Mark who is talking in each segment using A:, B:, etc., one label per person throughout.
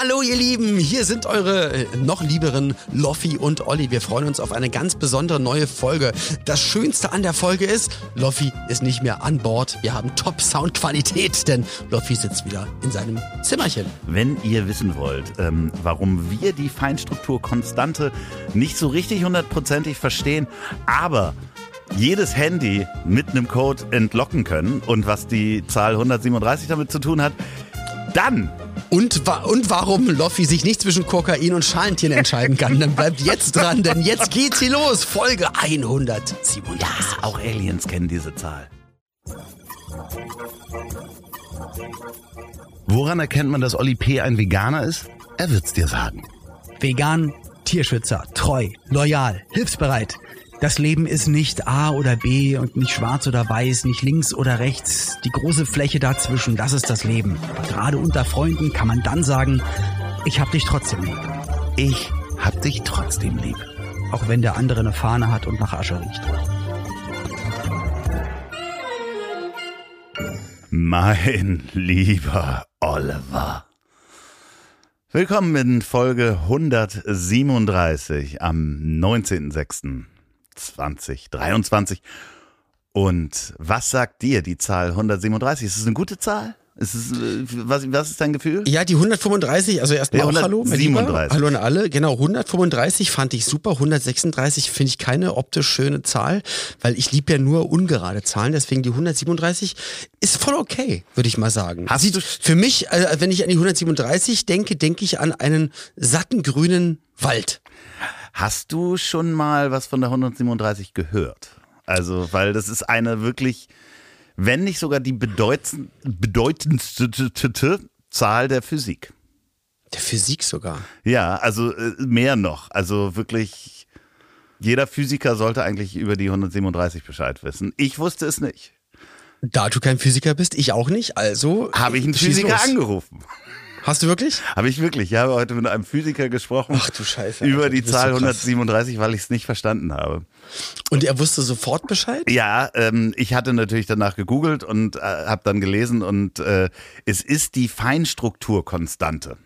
A: Hallo ihr Lieben, hier sind eure äh, noch lieberen Loffi und Olli. Wir freuen uns auf eine ganz besondere neue Folge. Das Schönste an der Folge ist, Loffi ist nicht mehr an Bord. Wir haben Top-Soundqualität, denn Loffi sitzt wieder in seinem Zimmerchen.
B: Wenn ihr wissen wollt, ähm, warum wir die Feinstrukturkonstante nicht so richtig hundertprozentig verstehen, aber jedes Handy mit einem Code entlocken können und was die Zahl 137 damit zu tun hat, dann
A: und, wa und warum Loffi sich nicht zwischen Kokain und Schalentieren entscheiden kann, dann bleibt jetzt dran, denn jetzt geht's hier los. Folge 137.
B: Ja, auch Aliens kennen diese Zahl. Woran erkennt man, dass Olli P. ein Veganer ist? Er wird's dir sagen.
A: Vegan, Tierschützer, treu, loyal, hilfsbereit. Das Leben ist nicht A oder B und nicht schwarz oder weiß, nicht links oder rechts. Die große Fläche dazwischen, das ist das Leben. Aber gerade unter Freunden kann man dann sagen, ich hab dich trotzdem lieb.
B: Ich hab dich trotzdem lieb.
A: Auch wenn der andere eine Fahne hat und nach Asche riecht.
B: Mein lieber Oliver. Willkommen in Folge 137 am 19.06. 2023. Und was sagt dir die Zahl 137? Ist es eine gute Zahl? Ist es, äh, was, was ist dein Gefühl?
A: Ja, die 135, also erstmal
B: Ja,
A: auch Hallo. mein
B: 137.
A: Lieber. Hallo an alle. Genau, 135 fand ich super. 136 finde ich keine optisch schöne Zahl, weil ich liebe ja nur ungerade Zahlen. Deswegen die 137 ist voll okay, würde ich mal sagen.
B: Hast du-
A: für mich, äh, wenn ich an die 137 denke, denke ich an einen satten grünen Wald.
B: Hast du schon mal was von der 137 gehört? Also, weil das ist eine wirklich, wenn nicht sogar die bedeutend, bedeutendste Zahl der Physik.
A: Der Physik sogar.
B: Ja, also äh, mehr noch. Also wirklich, jeder Physiker sollte eigentlich über die 137 Bescheid wissen. Ich wusste es nicht.
A: Da du kein Physiker bist, ich auch nicht, also.
B: Habe ich einen Physiker
A: los.
B: angerufen?
A: Hast du wirklich?
B: Habe ich wirklich. Ich habe heute mit einem Physiker gesprochen.
A: Ach du Scheiße,
B: Über
A: Alter,
B: die
A: du bist
B: Zahl
A: so krass.
B: 137, weil ich es nicht verstanden habe.
A: Und er wusste sofort Bescheid?
B: Ja, ähm, ich hatte natürlich danach gegoogelt und äh, habe dann gelesen und äh, es ist die Feinstrukturkonstante.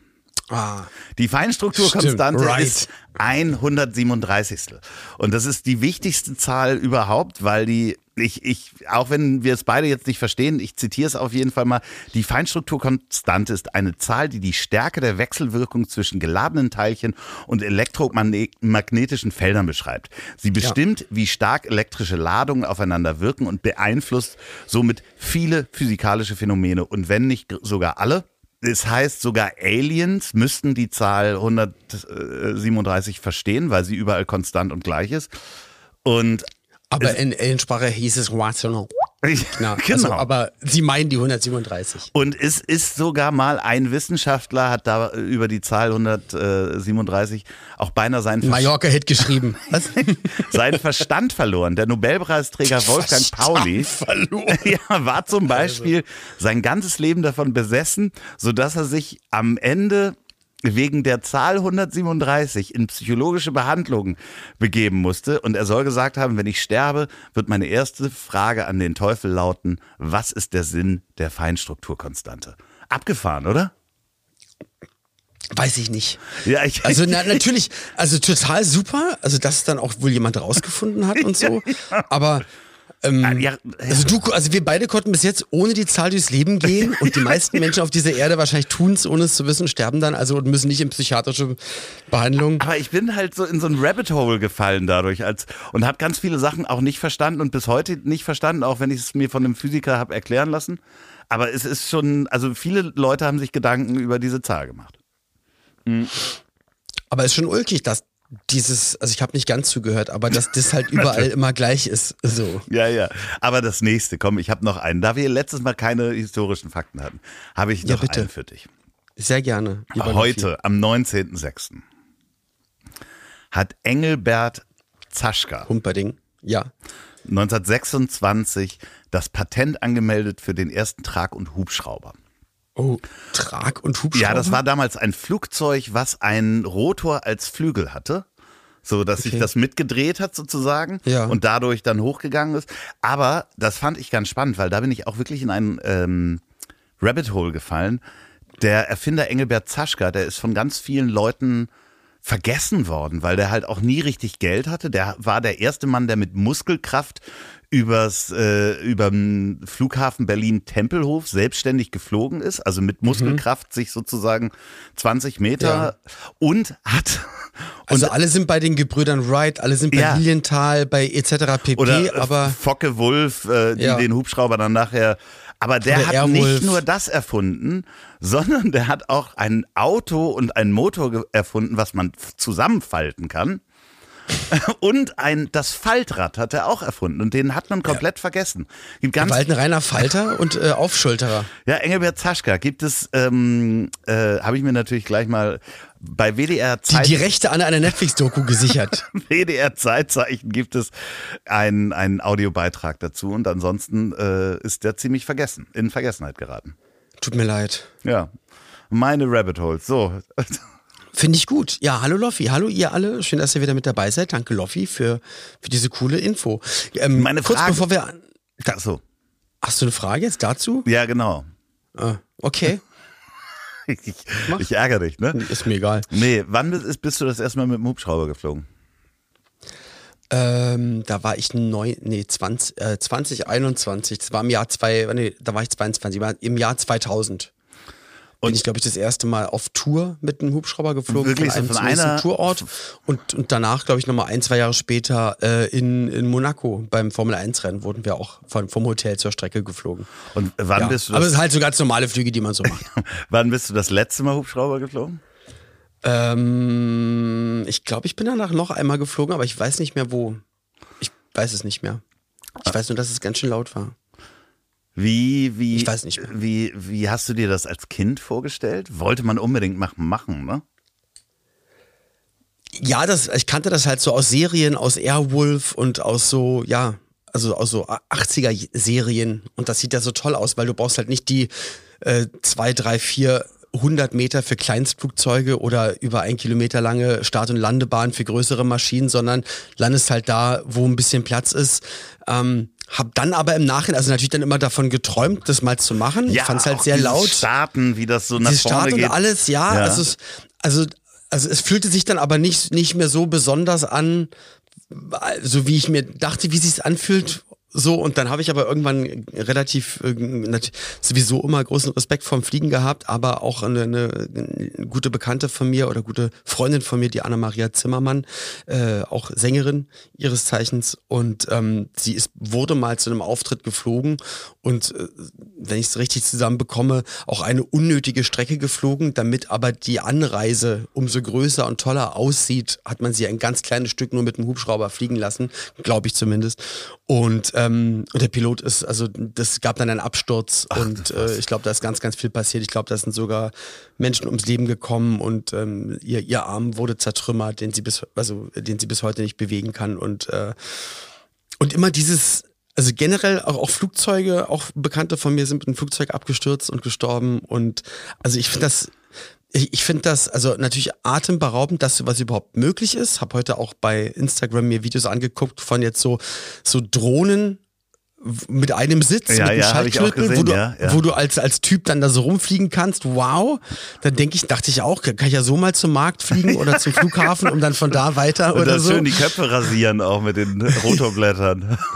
A: Ah.
B: Die Feinstrukturkonstante
A: right.
B: ist 137. Und das ist die wichtigste Zahl überhaupt, weil die, ich, ich, auch wenn wir es beide jetzt nicht verstehen, ich zitiere es auf jeden Fall mal, die Feinstrukturkonstante ist eine Zahl, die die Stärke der Wechselwirkung zwischen geladenen Teilchen und elektromagnetischen Feldern beschreibt. Sie bestimmt, wie stark elektrische Ladungen aufeinander wirken und beeinflusst somit viele physikalische Phänomene und wenn nicht sogar alle, es heißt, sogar Aliens müssten die Zahl 137 verstehen, weil sie überall konstant und gleich ist. Und
A: Aber in Aliensprache hieß es rational. Na,
B: genau.
A: Also, aber sie meinen die 137.
B: und es ist sogar mal ein Wissenschaftler hat da über die Zahl 137 auch beinahe seinen, Ver
A: Mallorca-Hit geschrieben. Was?
B: seinen Verstand verloren. Der Nobelpreisträger Wolfgang Pauli
A: verloren.
B: ja, war zum Beispiel sein ganzes Leben davon besessen, sodass er sich am Ende wegen der Zahl 137 in psychologische Behandlung begeben musste. Und er soll gesagt haben, wenn ich sterbe, wird meine erste Frage an den Teufel lauten, was ist der Sinn der Feinstrukturkonstante? Abgefahren, oder?
A: Weiß ich nicht.
B: Ja, ich,
A: Also na, natürlich, also total super, also dass dann auch wohl jemand rausgefunden hat und so. Aber ähm,
B: ja,
A: also du, also wir beide konnten bis jetzt ohne die Zahl durchs Leben gehen und die meisten Menschen auf dieser Erde wahrscheinlich tun es, ohne es zu wissen, sterben dann also und müssen nicht in psychiatrische Behandlung.
B: Aber ich bin halt so in so ein Rabbit Hole gefallen dadurch als und habe ganz viele Sachen auch nicht verstanden und bis heute nicht verstanden, auch wenn ich es mir von einem Physiker habe erklären lassen. Aber es ist schon, also viele Leute haben sich Gedanken über diese Zahl gemacht.
A: Aber es ist schon ulkig, dass dieses, also ich habe nicht ganz zugehört, aber dass das halt überall immer gleich ist. So.
B: Ja, ja. Aber das nächste, komm, ich habe noch einen. Da wir letztes Mal keine historischen Fakten hatten, habe ich
A: Ja,
B: noch
A: bitte.
B: einen für dich.
A: Sehr gerne.
B: Heute, am 19.06., hat Engelbert Zaschka
A: Humperding. Ja.
B: 1926 das Patent angemeldet für den ersten Trag- und Hubschrauber.
A: Oh, Trag- und Hubschrauber?
B: Ja, das war damals ein Flugzeug, was einen Rotor als Flügel hatte. So, dass sich
A: Okay.
B: das mitgedreht hat sozusagen
A: Ja.
B: und dadurch dann hochgegangen ist. Aber das fand ich ganz spannend, weil da bin ich auch wirklich in einen ähm, Rabbit Hole gefallen. der Erfinder Engelbert Zaschka, der ist von ganz vielen Leuten vergessen worden, weil der halt auch nie richtig Geld hatte. Der war der erste Mann, der mit Muskelkraft übers äh, über den Flughafen Berlin Tempelhof selbstständig geflogen ist, also mit Muskelkraft sich sozusagen 20 Meter
A: Ja.
B: und hat
A: Also alle sind bei den Gebrüdern Wright, alle sind bei
B: Ja.
A: Lilienthal, bei etc. pp.
B: oder
A: aber
B: Focke Wulf, äh, die
A: Ja.
B: den Hubschrauber dann nachher. Aber der
A: Oder
B: hat
A: Airwolf.
B: nicht nur das erfunden, sondern der hat auch ein Auto und einen Motor erfunden, was man zusammenfalten kann. Und ein, das Faltrad hat er auch erfunden und den hat man komplett vergessen. Gibt ganz,
A: Walten reiner Falter und äh, Aufschulterer.
B: ja, Engelbert Zaschka gibt es, ähm, äh, habe ich mir natürlich gleich mal bei WDR
A: Die,
B: Zeit.
A: die Rechte an einer Netflix-Doku gesichert.
B: WDR Zeitzeichen gibt es einen, einen Audiobeitrag dazu und ansonsten äh, ist der ziemlich vergessen, in Vergessenheit geraten.
A: Tut mir leid.
B: Ja. Meine Rabbit Holes. So.
A: Finde ich gut. Ja, hallo Loffi, hallo ihr alle. Schön, dass ihr wieder mit dabei seid. Danke Loffi für, für diese coole Info. Ähm,
B: Meine
A: kurz
B: Frage-
A: bevor wir...
B: Ach so.
A: Hast du eine Frage jetzt dazu?
B: Ja, genau.
A: Ah, okay,
B: Ich, ich ärgere dich, ne?
A: ist mir egal.
B: Nee, wann bist, bist du das erste Mal mit dem Hubschrauber geflogen?
A: Ähm, da war ich neun, nee, 20, äh, 2021. Das war im Jahr zwei, nee, da war ich 22, war im Jahr 2000.
B: Und-
A: bin ich, glaube ich, das erste Mal auf Tour mit einem Hubschrauber geflogen
B: Wirklich
A: von
B: so
A: einem
B: von einer-
A: Tourort und, und danach, glaube ich, nochmal ein, zwei Jahre später äh, in, in Monaco beim Formel 1 Rennen wurden wir auch von, vom Hotel zur Strecke geflogen.
B: Und wann
A: Ja.
B: bist du
A: Aber es sind halt so ganz normale Flüge, die man so macht.
B: wann bist du das letzte Mal Hubschrauber geflogen?
A: ähm, ich glaube, ich bin danach noch einmal geflogen, aber ich weiß nicht mehr wo. Ich weiß es nicht mehr. Ich weiß nur, dass es ganz schön laut war.
B: Wie, wie,
A: Ich weiß nicht mehr.
B: Wie, wie hast du dir das als Kind vorgestellt? Wollte man unbedingt machen, machen ne?
A: Ja, das, ich kannte das halt so aus Serien, aus Airwolf und aus so, ja, also aus so 80er-Serien. Und das sieht ja so toll aus, weil du brauchst halt nicht die äh, zwei, drei, vier 100 Meter für Kleinstflugzeuge oder über ein Kilometer lange Start- und Landebahn für größere Maschinen, sondern landest halt da, wo ein bisschen Platz ist. Ähm, hab dann aber im Nachhinein, also natürlich dann immer davon geträumt, das mal zu machen. ich fand's halt
B: auch
A: sehr laut.
B: Starten, wie das so nach
A: Dieses
B: vorne
A: Start und
B: geht.
A: alles, ja,
B: Ja.
A: Also, es, also, also es fühlte sich dann aber nicht, nicht mehr so besonders an, so wie ich mir dachte, wie sich's anfühlt. So, und dann habe ich aber irgendwann relativ äh, sowieso immer großen Respekt vorm Fliegen gehabt, aber auch eine, eine, eine gute Bekannte von mir oder gute Freundin von mir, die Anna-Maria Zimmermann, äh, auch Sängerin ihres Zeichens. Und ähm, sie ist, wurde mal zu einem Auftritt geflogen und äh, wenn ich es richtig zusammenbekomme, auch eine unnötige Strecke geflogen, damit aber die Anreise umso größer und toller aussieht, hat man sie ein ganz kleines Stück nur mit dem Hubschrauber fliegen lassen, glaube ich zumindest. Und, ähm, und der Pilot ist, also das gab dann einen Absturz und äh, ich glaube, da ist ganz, ganz viel passiert. Ich glaube, da sind sogar Menschen ums Leben gekommen und ähm, ihr, ihr Arm wurde zertrümmert, den sie bis, also den sie bis heute nicht bewegen kann. Und äh, und immer dieses, also generell auch, auch Flugzeuge, auch Bekannte von mir sind mit einem Flugzeug abgestürzt und gestorben. Und also ich finde das, ich, ich finde das also natürlich atemberaubend, dass sowas überhaupt möglich ist. Hab heute auch bei Instagram mir Videos angeguckt von jetzt so, so Drohnen mit einem Sitz,
B: Ja,
A: mit einem
B: ja,
A: Schaltknüppel, wo du,
B: ja, ja.
A: wo du als, als Typ dann da so rumfliegen kannst. Wow. Dann denke ich, dachte ich auch, kann ich ja so mal zum Markt fliegen oder zum Flughafen, um dann von da weiter
B: Und
A: oder
B: dann
A: so.
B: schön die Köpfe rasieren auch mit den Rotorblättern.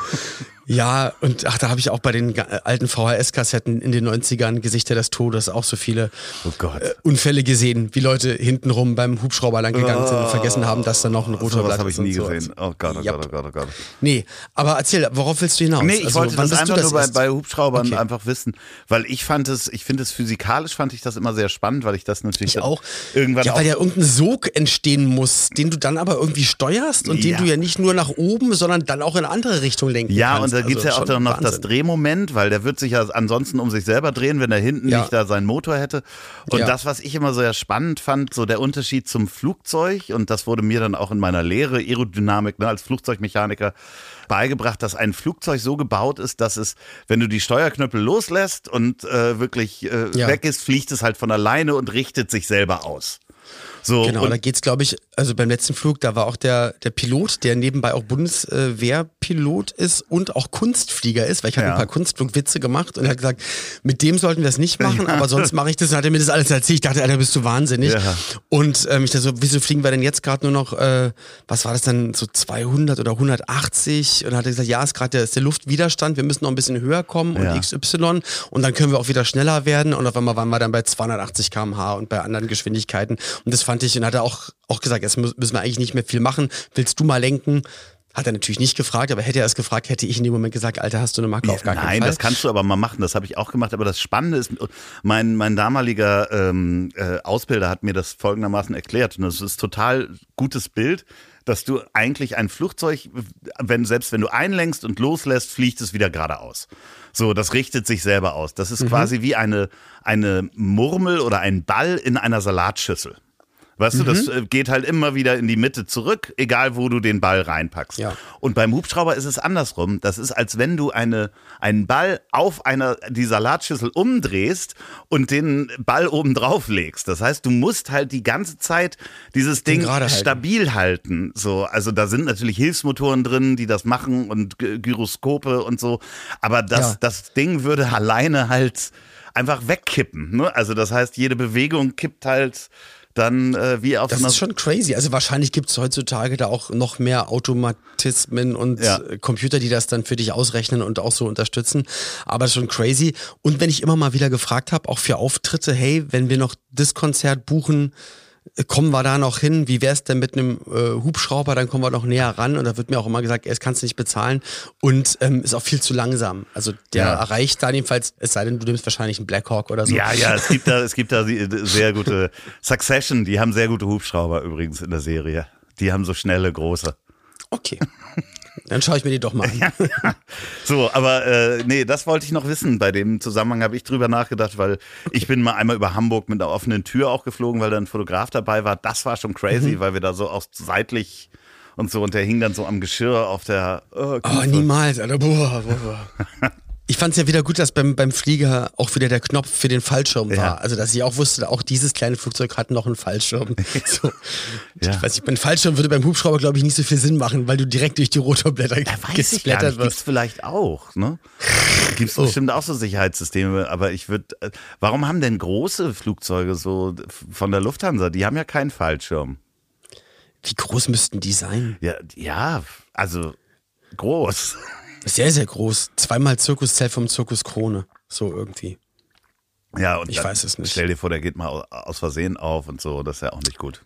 A: Ja, und ach, da habe ich auch bei den ga- alten VHS-Kassetten in den 90ern Gesichter des Todes auch so viele
B: Oh
A: äh, Unfälle gesehen, wie Leute hintenrum beim Hubschrauber lang gegangen sind und vergessen haben, dass da noch ein
B: So was
A: Rotorblatt
B: habe
A: ist
B: ich nie
A: so.
B: gesehen. Oh Gott, oh
A: Yep.
B: Gott, oh Gott, oh Gott.
A: Nee, aber erzähl, worauf willst du hinaus?
B: Nee, ich
A: Also,
B: wollte das einfach nur bei, bei Hubschraubern
A: Okay.
B: einfach wissen, weil ich fand es, ich finde es physikalisch fand ich das immer sehr spannend, weil ich das natürlich
A: Ich auch.
B: irgendwann
A: ja, weil ja irgendein Sog entstehen muss, den du dann aber irgendwie steuerst und
B: Ja.
A: den du ja nicht nur nach oben, sondern dann auch in andere Richtung lenken
B: Ja,
A: kannst.
B: Da gibt's
A: Also
B: ja auch dann noch das
A: Wahnsinn.
B: Drehmoment, weil der wird sich ja ansonsten um sich selber drehen, wenn er hinten
A: Ja.
B: nicht da seinen Motor hätte. Und
A: Ja.
B: das, was ich immer sehr spannend fand, so der Unterschied zum Flugzeug, und das wurde mir dann auch in meiner Lehre Aerodynamik ne, als Flugzeugmechaniker beigebracht, dass ein Flugzeug so gebaut ist, dass es, wenn du die Steuerknöpel loslässt und äh, wirklich äh,
A: Ja.
B: weg ist, fliegt es halt von alleine und richtet sich selber aus. So,
A: Genau,
B: und
A: da geht's, glaube ich, also beim letzten Flug, da war auch der, der Pilot, der nebenbei auch Bundeswehrpilot ist und auch Kunstflieger ist, weil ich habe
B: Ja.
A: ein paar Kunstflugwitze gemacht und er hat gesagt, mit dem sollten wir das nicht machen, aber sonst mache ich das. Und hat er mir das alles erzählt. Ich dachte, Alter, bist du wahnsinnig.
B: Ja.
A: Und ähm, ich dachte so, wieso fliegen wir denn jetzt gerade nur noch, äh, was war das dann, so 200 oder 180? Und dann hat er gesagt, ja, ist gerade der, ist der Luftwiderstand, wir müssen noch ein bisschen höher kommen und. XY und dann können wir auch wieder schneller werden und auf einmal waren wir dann bei 280 km/h und bei anderen Geschwindigkeiten und das fand ich und hat er auch, auch gesagt, jetzt mü- müssen wir eigentlich nicht mehr viel machen, willst du mal lenken? Hat er natürlich nicht gefragt, aber hätte er es gefragt, hätte ich in dem Moment gesagt, Alter, hast du eine Marke auf gar keinen
B: Nein,
A: Fall.
B: das kannst du aber mal machen. Das habe ich auch gemacht. Aber das Spannende ist, mein, mein damaliger ähm, äh, Ausbilder hat mir das folgendermaßen erklärt. Und das ist total gutes Bild, dass du eigentlich ein Flugzeug, wenn selbst wenn du einlenkst und loslässt, fliegt es wieder geradeaus. So, das richtet sich selber aus. Das
A: Mhm.
B: ist quasi wie eine, eine Murmel oder ein Ball in einer Salatschüssel. Weißt du,
A: Mhm.
B: das äh, geht halt immer wieder in die Mitte zurück, egal wo du den Ball reinpackst.
A: Ja.
B: Und beim Hubschrauber ist es andersrum. Das ist, als wenn du eine, einen Ball auf einer, die Salatschüssel umdrehst und den Ball oben drauf legst. Das heißt, du musst halt die ganze Zeit dieses Ding
A: gerade halten.
B: stabil halten. So, also da sind natürlich Hilfsmotoren drin, die das machen und Gy- Gyroskope und so. Aber das,
A: Ja.
B: das Ding würde alleine halt einfach wegkippen. Ne? Also das heißt, jede Bewegung kippt halt dann äh, wie auf
A: Das
B: so
A: ist schon crazy. Also wahrscheinlich gibt es heutzutage da auch noch mehr Automatismen und
B: Ja.
A: Computer, die das dann für dich ausrechnen und auch so unterstützen. Aber schon crazy. Und wenn ich immer mal wieder gefragt habe, auch für Auftritte, hey, wenn wir noch das Konzert buchen, kommen wir da noch hin? Wie wär's denn mit einem äh, Hubschrauber? Dann kommen wir noch näher ran. Und da wird mir auch immer gesagt, das kannst du nicht bezahlen. Und ähm, ist auch viel zu langsam. Also der
B: Ja.
A: erreicht da jedenfalls, es sei denn, du nimmst wahrscheinlich einen Blackhawk oder so.
B: Ja, ja, es gibt da, es gibt da sehr gute Succession, die haben sehr gute Hubschrauber übrigens in der Serie. Die haben so schnelle, große.
A: Okay. Dann schaue ich mir die doch mal an.
B: So, aber äh, nee, das wollte ich noch wissen. Bei dem Zusammenhang habe ich drüber nachgedacht, weil ich bin mal einmal über Hamburg mit einer offenen Tür auch geflogen, weil da ein Fotograf dabei war. Das war schon crazy, weil wir da so auch seitlich und so und der hing dann so am Geschirr auf der
A: Oh,
B: Kufe.
A: niemals, Alter. Boah, boah, boah. Ich fand es ja wieder gut, dass beim, beim Flieger auch wieder der Knopf für den Fallschirm war.
B: Ja.
A: Also, dass ich auch wusste, auch dieses kleine Flugzeug hat noch einen Fallschirm. So.
B: Ja.
A: Ich weiß nicht, ein Fallschirm würde beim Hubschrauber, glaube ich, nicht so viel Sinn machen, weil du direkt durch die Rotorblätter
B: Ja, weiß ich gar nicht. Gibt's
A: wirst.
B: vielleicht auch, ne? Gibt's
A: Oh.
B: bestimmt auch so Sicherheitssysteme, aber ich würde, warum haben denn große Flugzeuge so von der Lufthansa, die haben ja keinen Fallschirm.
A: Wie groß müssten die sein?
B: Ja, ja, also groß.
A: Sehr, sehr groß. Zweimal Zirkuszelt vom Zirkus Krone. So irgendwie.
B: Ja, und
A: Ich weiß es nicht.
B: Stell dir vor, der geht mal au- aus Versehen auf und so, das ist ja auch nicht gut.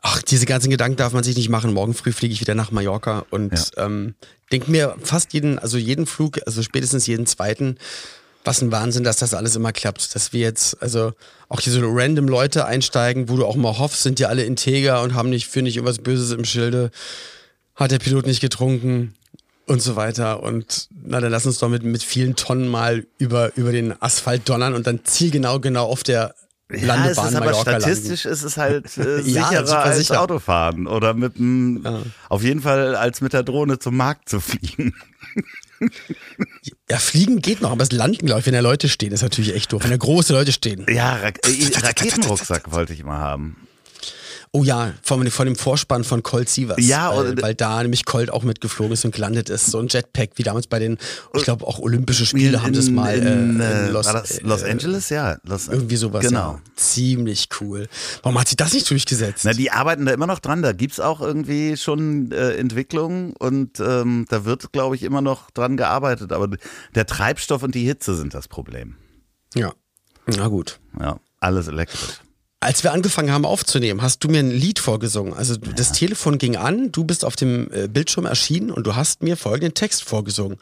A: Ach, diese ganzen Gedanken darf man sich nicht machen. Morgen früh fliege ich wieder nach Mallorca und ähm, denk mir fast jeden, also jeden Flug, also spätestens jeden zweiten, was ein Wahnsinn, dass das alles immer klappt. Dass wir jetzt, also auch hier so random Leute einsteigen, wo du auch mal hoffst, sind die alle integer und haben nicht, für nicht irgendwas Böses im Schilde. Hat der Pilot nicht getrunken und so weiter. Und na, dann lass uns doch mit, mit vielen Tonnen mal über, über den Asphalt donnern und dann zielgenau genau auf der
B: Ja, es
A: Landebahn
B: ist aber
A: Mallorca landen.
B: statistisch ist es halt äh,
A: Ja,
B: sicherer als
A: sicher.
B: Autofahren oder mit dem, auf jeden Fall als mit der Drohne zum Markt zu fliegen.
A: Ja, fliegen geht noch, aber das Landen, glaube ich, wenn da Leute stehen, ist natürlich echt doof. Wenn da große Leute stehen.
B: Ja, Ra äh, Raketenrucksack wollte ich mal haben.
A: Oh ja, von, von dem Vorspann von Colt Sievers.
B: Ja,
A: weil,
B: oder-
A: weil da nämlich Colt auch mitgeflogen ist und gelandet ist. So ein Jetpack, wie damals bei den, ich glaube auch Olympische Spiele haben sie es mal
B: in,
A: äh,
B: äh,
A: in Los,
B: war das Los
A: äh,
B: Angeles? Ja, Los
A: Irgendwie sowas.
B: Genau.
A: Ja. Ziemlich cool. Warum hat sie das nicht durchgesetzt?
B: Na, die arbeiten da immer noch dran. Da gibt's auch irgendwie schon äh, Entwicklungen und ähm, da wird, glaube ich, immer noch dran gearbeitet. Aber der Treibstoff und die Hitze sind das Problem.
A: ja. Na gut.
B: Ja, alles elektrisch.
A: Als wir angefangen haben aufzunehmen, hast du mir ein Lied vorgesungen. Also du- das Telefon ging an, du bist auf dem äh, Bildschirm erschienen und du hast mir folgenden Text vorgesungen.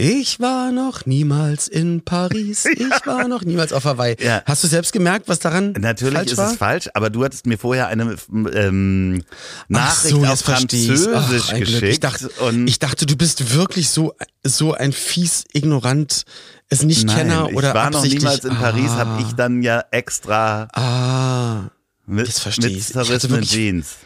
A: Ich war noch niemals in Paris, ich war noch niemals auf Hawaii.
B: Ja.
A: Hast du selbst gemerkt, was daran
B: Natürlich
A: falsch
B: ist
A: war?
B: es falsch, aber du hattest mir vorher eine ähm,
A: Ach
B: Nachricht
A: so,
B: auf.
A: Ach,
B: Französisch
A: Glück.
B: geschickt.
A: Ich dachte, ich dachte, du bist wirklich so, so ein fies, ignorant, es nicht
B: Nein,
A: Kenner oder
B: ich war noch
A: absichtlich.
B: niemals in Paris,
A: ah,
B: habe ich dann ja extra
A: Ah,
B: mit,
A: Jetzt verstehe. Ich
B: zerrissenen Jeans.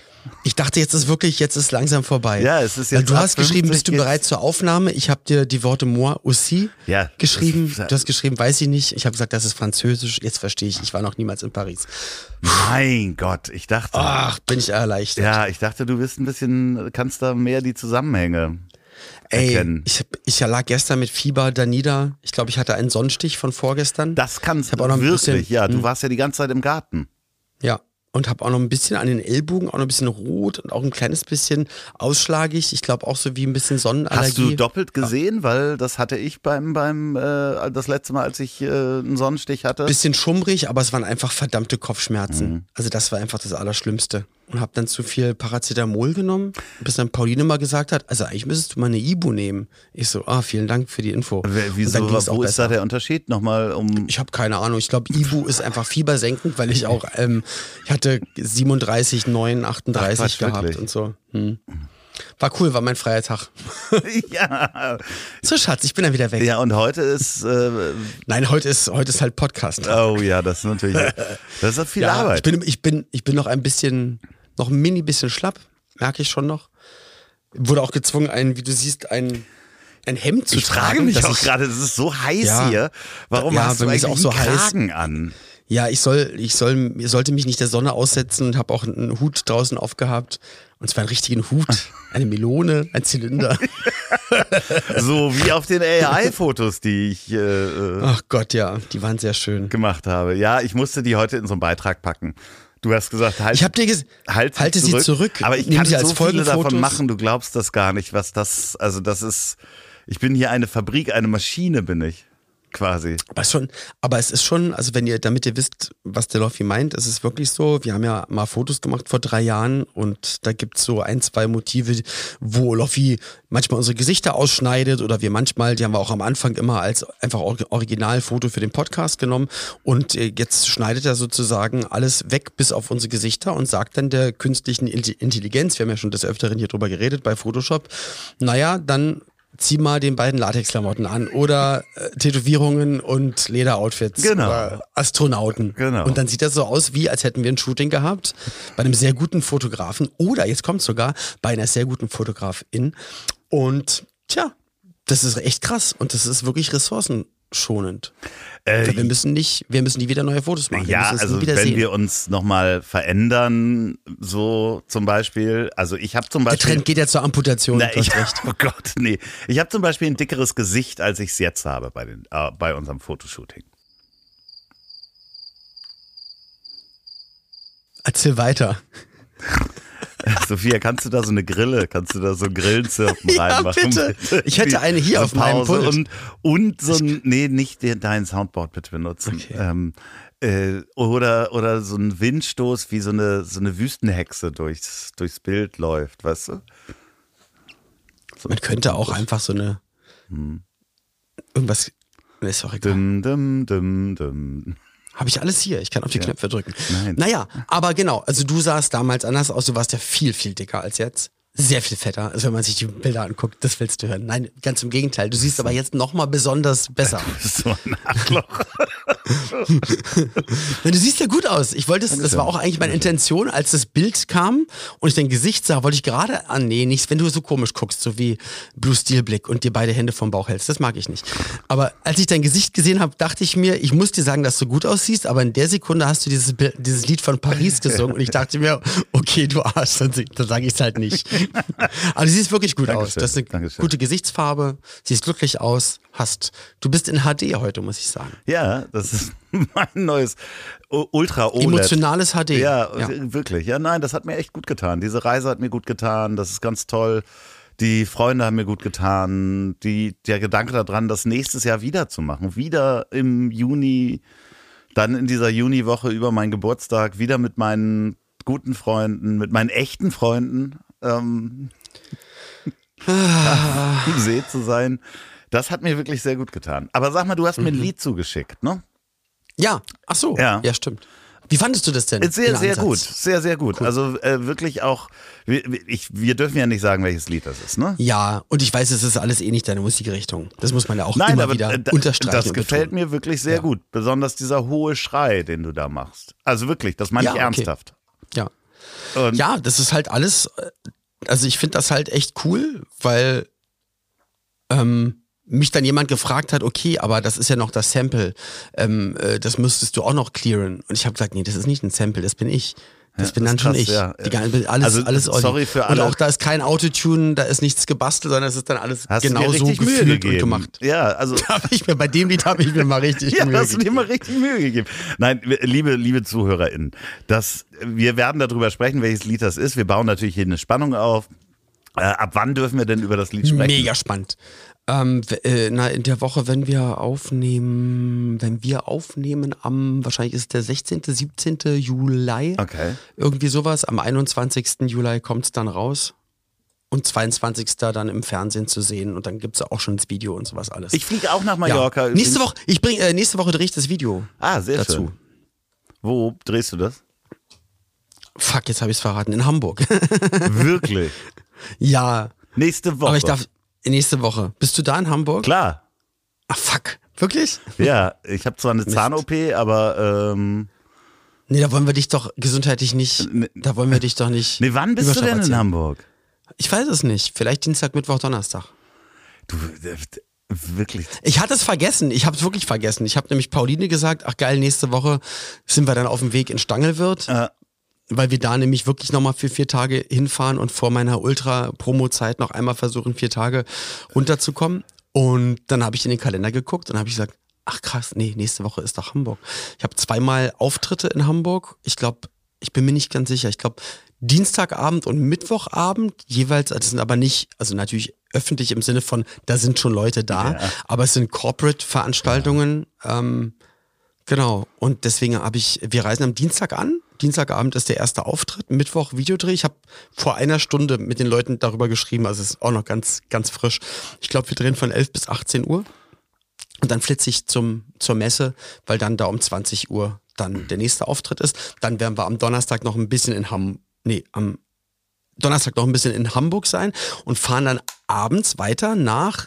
A: Ich dachte, jetzt ist wirklich, jetzt ist langsam vorbei.
B: Ja, es ist jetzt
A: du hast geschrieben,
B: 50
A: bist du bereit zur Aufnahme? Ich habe dir die Worte moi aussi
B: Ja,
A: geschrieben.
B: das-
A: Du hast geschrieben, weiß ich nicht. Ich habe gesagt, das ist Französisch. Jetzt verstehe ich. Ich war noch niemals in Paris.
B: Mein Gott, ich dachte.
A: Ach, bin ich erleichtert.
B: Ja, ich dachte, du bist ein bisschen, kannst da mehr die Zusammenhänge
A: Ey,
B: erkennen.
A: ich, ich lag gestern mit Fieber da nieder. Ich glaube, ich hatte einen Sonnenstich von vorgestern.
B: Das kannst
A: ein
B: wirklich,
A: bisschen-
B: ja.
A: hm.
B: Du warst ja die ganze Zeit im Garten.
A: Ja. Und habe auch noch ein bisschen an den Ellbogen, auch noch ein bisschen rot und auch ein kleines bisschen ausschlagig. Ich glaube auch so wie ein bisschen Sonnenallergie.
B: Hast du doppelt gesehen? Weil das hatte ich beim, beim äh, das letzte Mal, als ich äh, einen Sonnenstich hatte.
A: bisschen schummrig, aber es waren einfach verdammte Kopfschmerzen.
B: Mhm.
A: Also das war einfach das Allerschlimmste. Und habe dann zu viel Paracetamol genommen, bis dann Pauline mal gesagt hat, also eigentlich müsstest du mal eine Ibu nehmen. Ich so, ah, vielen Dank für die Info.
B: Wer- Wieso, wo ist
A: besser.
B: da der Unterschied? Nochmal um.
A: Ich habe keine Ahnung. Ich glaube, Ibu ist einfach fiebersenkend, weil ich auch, ähm, ich hatte 37, 9, 38
B: Ach, Quatsch,
A: gehabt
B: wirklich?
A: und so. Hm. War cool, war mein freier Tag.
B: ja.
A: So, Schatz, ich bin dann wieder weg.
B: ja, und heute ist. Äh,
A: Nein, heute ist, heute ist halt Podcast.
B: oh ja, das ist natürlich. Das ist viel
A: Ja,
B: Arbeit.
A: Ich bin, ich, bin, ich bin noch ein bisschen, noch ein mini bisschen schlapp, merke ich schon noch. Wurde auch gezwungen, ein, wie du siehst, ein, ein Hemd zu
B: Ich
A: tragen.
B: frage mich auch gerade, es ist so heiß
A: Ja.
B: hier. Warum
A: Ja,
B: hast du eigentlich
A: auch so
B: einen
A: heiß.
B: Kragen an?
A: Ja, ich soll, ich soll, ich sollte mich nicht der Sonne aussetzen und habe auch einen Hut draußen aufgehabt. Und zwar einen richtigen Hut, eine Melone, ein Zylinder.
B: So wie auf den AI-Fotos, die ich äh, äh,
A: Ach Gott, ja, die waren sehr schön.
B: gemacht habe. Ja, ich musste die heute in so einen Beitrag packen. Du hast gesagt, halt,
A: Ich habe dir gesagt,
B: halt
A: halte sie zurück.
B: Aber ich kann
A: sie als
B: so viele davon machen, du glaubst das gar nicht, was das, also das ist, ich bin hier eine Fabrik, eine Maschine bin ich, quasi.
A: Aber, schon, aber es ist schon, also wenn ihr, damit ihr wisst, was der Loffi meint, es ist wirklich so, wir haben ja mal Fotos gemacht vor drei Jahren und da gibt's so ein, zwei Motive, wo Loffi manchmal unsere Gesichter ausschneidet oder wir manchmal, die haben wir auch am Anfang immer als einfach Or- Originalfoto für den Podcast genommen und äh, jetzt schneidet er sozusagen alles weg bis auf unsere Gesichter und sagt dann der künstlichen Intelligenz, wir haben ja schon des Öfteren hier drüber geredet bei Photoshop, naja, dann zieh mal den beiden Latexklamotten an oder äh, Tätowierungen und Lederoutfits
B: Genau.
A: oder Astronauten.
B: Genau.
A: Und dann sieht das so aus, wie als hätten wir ein Shooting gehabt bei einem sehr guten Fotografen oder jetzt kommt sogar bei einer sehr guten Fotografin. Und tja, das ist echt krass und das ist wirklich ressourcenschonend.
B: Äh,
A: wir müssen nicht, wir müssen nie wieder neue Fotos machen.
B: Ja, also wenn
A: sehen.
B: wir uns nochmal verändern, so zum Beispiel, also ich habe zum
A: Der
B: Beispiel.
A: Trend geht ja zur Amputation.
B: Na, ich,
A: recht.
B: oh Gott, nee. Ich habe zum Beispiel ein dickeres Gesicht, als ich es jetzt habe bei, den, äh, bei unserem Fotoshooting.
A: Erzähl weiter.
B: Sophia, kannst du da so eine Grille, kannst du da so Grillenzirpen
A: Ja,
B: reinmachen?
A: bitte. Ich hätte eine hier
B: So
A: auf meinem Pult.
B: Und, und so ein, nee, nicht den, dein Soundboard bitte benutzen.
A: Okay.
B: Ähm, äh, oder, oder so ein Windstoß, wie so eine, so eine Wüstenhexe durchs, durchs Bild läuft, weißt du?
A: Man könnte auch einfach so eine
B: Hm.
A: irgendwas. Ist auch egal.
B: Dum, dum, dum, dum.
A: Habe ich alles hier. Ich kann auf die Knöpfe drücken.
B: Nein.
A: Naja, aber genau. Also du sahst damals anders aus. Du warst ja viel, viel dicker als jetzt. Sehr viel fetter. Also wenn man sich die Bilder anguckt, das willst du hören. Nein, ganz im Gegenteil. Du siehst aber jetzt nochmal besonders besser.
B: So ein Arschloch.
A: Nein, du siehst ja gut aus. Ich wollte es, das war auch eigentlich meine Intention, als das Bild kam und ich dein Gesicht sah, wollte ich gerade, ah nee, nichts, wenn du so komisch guckst, so wie Blue Steel Blick und dir beide Hände vom Bauch hältst. Das mag ich nicht. Aber als ich dein Gesicht gesehen habe, dachte ich mir, ich muss dir sagen, dass du gut aussiehst, aber in der Sekunde hast du dieses, Bild- dieses Lied von Paris gesungen und ich dachte mir, okay, du Arsch, dann, dann sage ich es halt nicht. Aber du siehst wirklich gut aus.
B: Dankeschön,
A: Du hast eine
B: Dankeschön.
A: gute Gesichtsfarbe, siehst glücklich aus, hast, du bist in HD heute, muss ich sagen.
B: Ja, das ist mein neues Ultra OLED.
A: Emotionales HD.
B: Ja,
A: ja.
B: wirklich. Ja, nein, das hat mir echt gut getan. Diese Reise hat mir gut getan. Das ist ganz toll. Die Freunde haben mir gut getan. Die, der Gedanke daran, das nächstes Jahr wieder zu machen. Wieder im Juni, dann in dieser Juniwoche über meinen Geburtstag, wieder mit meinen guten Freunden, mit meinen echten Freunden ähm, am See zu sein. Das hat mir wirklich sehr gut getan. Aber sag mal, du hast mir ein Lied zugeschickt, ne?
A: Ja, ach so.
B: Ja.
A: Ja, stimmt. Wie fandest du das denn?
B: Sehr, sehr
A: Ansatz?
B: gut. Sehr, sehr gut. Also äh, wirklich auch, wir, ich, wir dürfen ja nicht sagen, welches Lied das ist, ne?
A: Ja, und ich weiß, es ist alles eh nicht deine Musikrichtung. Das muss man ja auch
B: Nein,
A: immer
B: aber
A: wieder
B: da-
A: unterstreichen.
B: das gefällt
A: betonen.
B: mir wirklich sehr
A: Ja.
B: gut. Besonders dieser hohe Schrei, den du da machst. Also wirklich, das meine
A: Ja,
B: ich
A: okay.
B: ernsthaft.
A: Ja.
B: Und
A: Ja, das ist halt alles, äh, also ich finde das halt echt cool, weil ähm, mich dann jemand gefragt hat, okay, aber das ist ja noch das Sample, ähm, äh, das müsstest du auch noch clearen. Und ich habe gesagt, nee, das ist nicht ein Sample, das bin ich. Das
B: Ja,
A: bin
B: das
A: dann schon
B: krass,
A: ich.
B: ja.
A: Die, gan- alles,
B: Also,
A: alles Olli.
B: sorry für
A: Und
B: alle-
A: auch da ist kein Autotune, da ist nichts gebastelt, sondern es ist dann alles
B: hast
A: genau so gefühlt
B: gegeben.
A: und gemacht.
B: Ja, also
A: Hab ich mir, bei dem Lied habe ich mir mal richtig
B: Ja,
A: Mühe
B: hast du dir
A: gegeben.
B: mal richtig Mühe gegeben. Nein, liebe, liebe ZuhörerInnen, das, wir werden darüber sprechen, welches Lied das ist. Wir bauen natürlich hier eine Spannung auf. Äh, ab wann dürfen wir denn über das Lied sprechen?
A: Mega spannend. Ähm, äh, na, in der Woche, wenn wir aufnehmen, wenn wir aufnehmen am, wahrscheinlich ist es der 16., 17. Juli.
B: Okay.
A: Irgendwie sowas. Am 21. Juli kommt es dann raus. Und 22. dann im Fernsehen zu sehen. Und dann gibt es auch schon das Video und sowas alles.
B: Ich fliege auch nach Mallorca.
A: ja. Nächste Woche, ich bring, äh, nächste Woche drehe ich das Video
B: Ah, sehr
A: dazu.
B: schön. Wo drehst du das?
A: Fuck, jetzt habe ich es verraten. In Hamburg.
B: Wirklich.
A: ja.
B: Nächste Woche.
A: Aber ich darf. Nächste Woche. Bist du da in Hamburg?
B: Klar.
A: Ah, fuck. Wirklich?
B: Ja, ich habe zwar eine Zahn-OP, aber ähm,
A: Nee, da wollen wir dich doch gesundheitlich nicht.
B: Nee.
A: Da wollen wir dich doch nicht.
B: nee, wann bist du denn in. Hamburg?
A: Ich weiß es nicht. Vielleicht Dienstag, Mittwoch, Donnerstag.
B: Du, äh, wirklich.
A: Ich hatte es vergessen. Ich habe es wirklich vergessen. Ich habe nämlich Pauline gesagt, ach geil, nächste Woche sind wir dann auf dem Weg in Stangelwirt,
B: Äh,
A: weil wir da nämlich wirklich nochmal für vier Tage hinfahren und vor meiner Ultra-Promo-Zeit noch einmal versuchen, vier Tage runterzukommen. Und dann habe ich in den Kalender geguckt und habe ich gesagt, ach krass, nee, nächste Woche ist doch Hamburg. Ich habe zweimal Auftritte in Hamburg. Ich glaube, ich bin mir nicht ganz sicher. Ich glaube, Dienstagabend und Mittwochabend jeweils, das sind aber nicht, also natürlich öffentlich im Sinne von, da sind schon Leute da,
B: Ja.
A: aber es sind Corporate-Veranstaltungen. Ähm, genau. Und deswegen habe ich, wir reisen am Dienstag an. Dienstagabend ist der erste Auftritt, Mittwoch Videodreh. Ich habe vor einer Stunde mit den Leuten darüber geschrieben, also es ist auch noch ganz, ganz frisch. Ich glaube, wir drehen von 11 bis 18 Uhr. Und dann flitze ich zum, zur Messe, weil dann da um 20 Uhr dann der nächste Auftritt ist. Dann werden wir am Donnerstag noch ein bisschen in Ham, nee, am Donnerstag noch ein bisschen in Hamburg sein und fahren dann abends weiter nach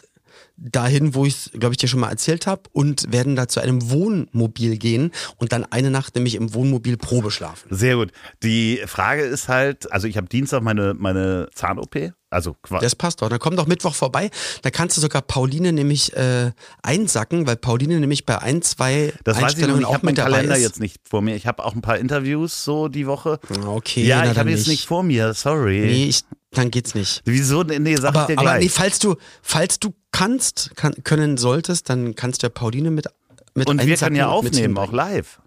A: dahin, wo ich glaube ich dir schon mal erzählt habe und werden da zu einem Wohnmobil gehen und dann eine Nacht nämlich im Wohnmobil Probe schlafen.
B: Sehr gut. Die Frage ist halt, also ich habe Dienstag meine, meine Zahn-OP. Also quasi.
A: Das passt doch. Dann komm doch Mittwoch vorbei. Da kannst du sogar Pauline nämlich äh, einsacken, weil Pauline nämlich bei ein, zwei
B: Das weiß ich noch
A: Einstellungen.
B: Ich
A: auch
B: habe meinen Kalender
A: ist.
B: jetzt nicht vor mir. Ich habe auch ein paar Interviews so die Woche.
A: Okay,
B: ja, ich habe jetzt
A: nicht.
B: vor mir. Sorry.
A: Nee, ich, dann geht's nicht.
B: Wieso? Nee, sag
A: Aber,
B: ich dir
A: aber
B: gleich.
A: nee, falls du, falls du kannst, kann, können solltest, dann kannst du ja Pauline mit, mit
B: Und wir
A: einsacken
B: können ja aufnehmen, auch live.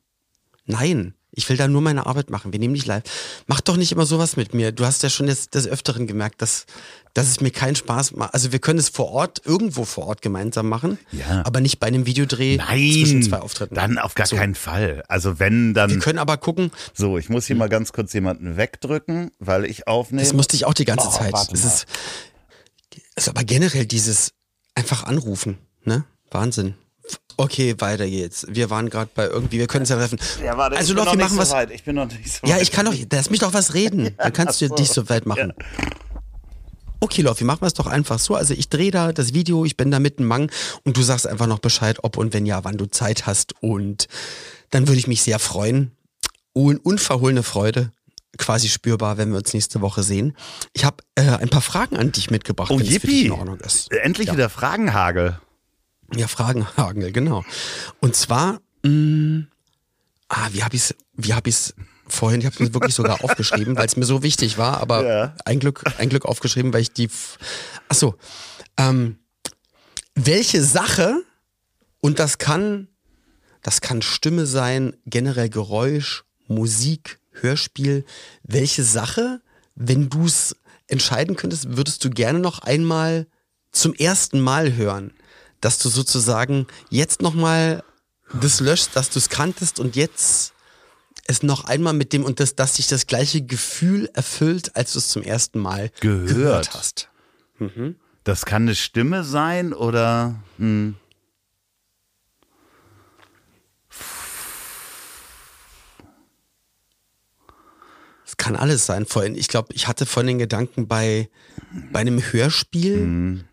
A: Nein, ich will da nur meine Arbeit machen. Wir nehmen dich live. Mach doch nicht immer sowas mit mir. Du hast ja schon des, des Öfteren gemerkt, dass, dass es mir keinen Spaß macht. Also wir können es vor Ort, irgendwo vor Ort gemeinsam machen,
B: Ja.
A: aber nicht bei einem Videodreh
B: Nein,
A: zwischen zwei Auftritten.
B: dann auf gar
A: So.
B: keinen Fall. Also wenn
A: Wir
B: dann
A: können aber gucken,
B: so, ich muss hier mal ganz kurz jemanden wegdrücken, weil ich aufnehme.
A: das musste ich auch die ganze
B: Oh,
A: Zeit.
B: mal.
A: ist, ist aber generell dieses einfach anrufen, ne? Wahnsinn. Okay, weiter geht's. Wir waren gerade bei irgendwie, wir können es ja treffen.
B: ja, warte,
A: also
B: ich bin nicht
A: machen
B: so
A: was.
B: weit. Ich bin noch nicht so
A: Ja,
B: weit.
A: ich kann doch, lass mich doch was reden. Dann kannst du
B: so.
A: dich so weit machen. Okay, Loffi, machen wir es doch einfach so. Also ich drehe da das Video, ich bin da mitten Mang und du sagst einfach noch Bescheid, ob und wenn ja, wann du Zeit hast. Und dann würde ich mich sehr freuen. Und unverhohlene Freude, quasi spürbar, wenn wir uns nächste Woche sehen. Ich habe äh, ein paar Fragen an dich mitgebracht,
B: Oh,
A: wenn es für dich in Ordnung ist.
B: Endlich
A: Ja.
B: wieder Fragenhagel.
A: Ja, Fragenhagel, genau. Und zwar, mh, ah, wie habe ich es wie hab ich's vorhin, ich habe es wirklich sogar aufgeschrieben, weil es mir so wichtig war, aber
B: Ja.
A: ein Glück, ein Glück aufgeschrieben, weil ich die, f- ach so, ähm, welche Sache, und das kann, das kann Stimme sein, generell Geräusch, Musik, Hörspiel, welche Sache, wenn du es entscheiden könntest, würdest du gerne noch einmal zum ersten Mal hören, dass du sozusagen jetzt nochmal das löscht, dass du es kanntest und jetzt es noch einmal mit dem und das, dass sich das gleiche Gefühl erfüllt, als du es zum ersten Mal
B: Gehört.
A: gehört hast.
B: Das kann eine Stimme sein oder hm.
A: Es kann alles sein. Vorhin, ich glaube, ich hatte vorhin den Gedanken bei, bei einem Hörspiel,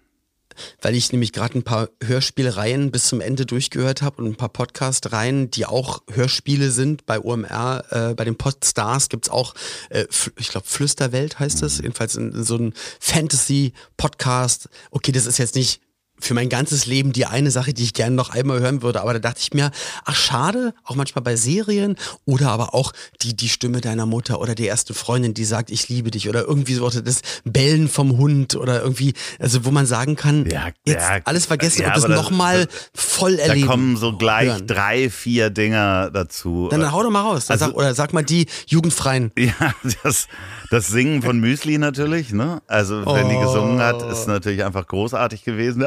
A: weil ich nämlich gerade ein paar Hörspielreihen bis zum Ende durchgehört habe und ein paar Podcast-Reihen, die auch Hörspiele sind. Bei OMR, äh, bei den Podstars gibt's auch, äh, ich glaube, Flüsterwelt heißt es, jedenfalls in, in so ein Fantasy-Podcast. Okay, das ist jetzt nicht für mein ganzes Leben die eine Sache, die ich gerne noch einmal hören würde. Aber da dachte ich mir, ach schade, auch manchmal bei Serien oder aber auch die, die Stimme deiner Mutter oder die erste Freundin, die sagt, ich liebe dich oder irgendwie so das Bellen vom Hund oder irgendwie, also wo man sagen kann, ja, jetzt ja, alles vergessen ja, und das nochmal voll erleben.
B: Da kommen so gleich hören. drei, vier Dinger dazu.
A: Dann hau doch mal raus. Also, sag, oder sag mal die Jugendfreien.
B: Ja, das, das Singen von Müsli natürlich, ne? Also wenn oh. die gesungen hat, ist natürlich einfach großartig gewesen.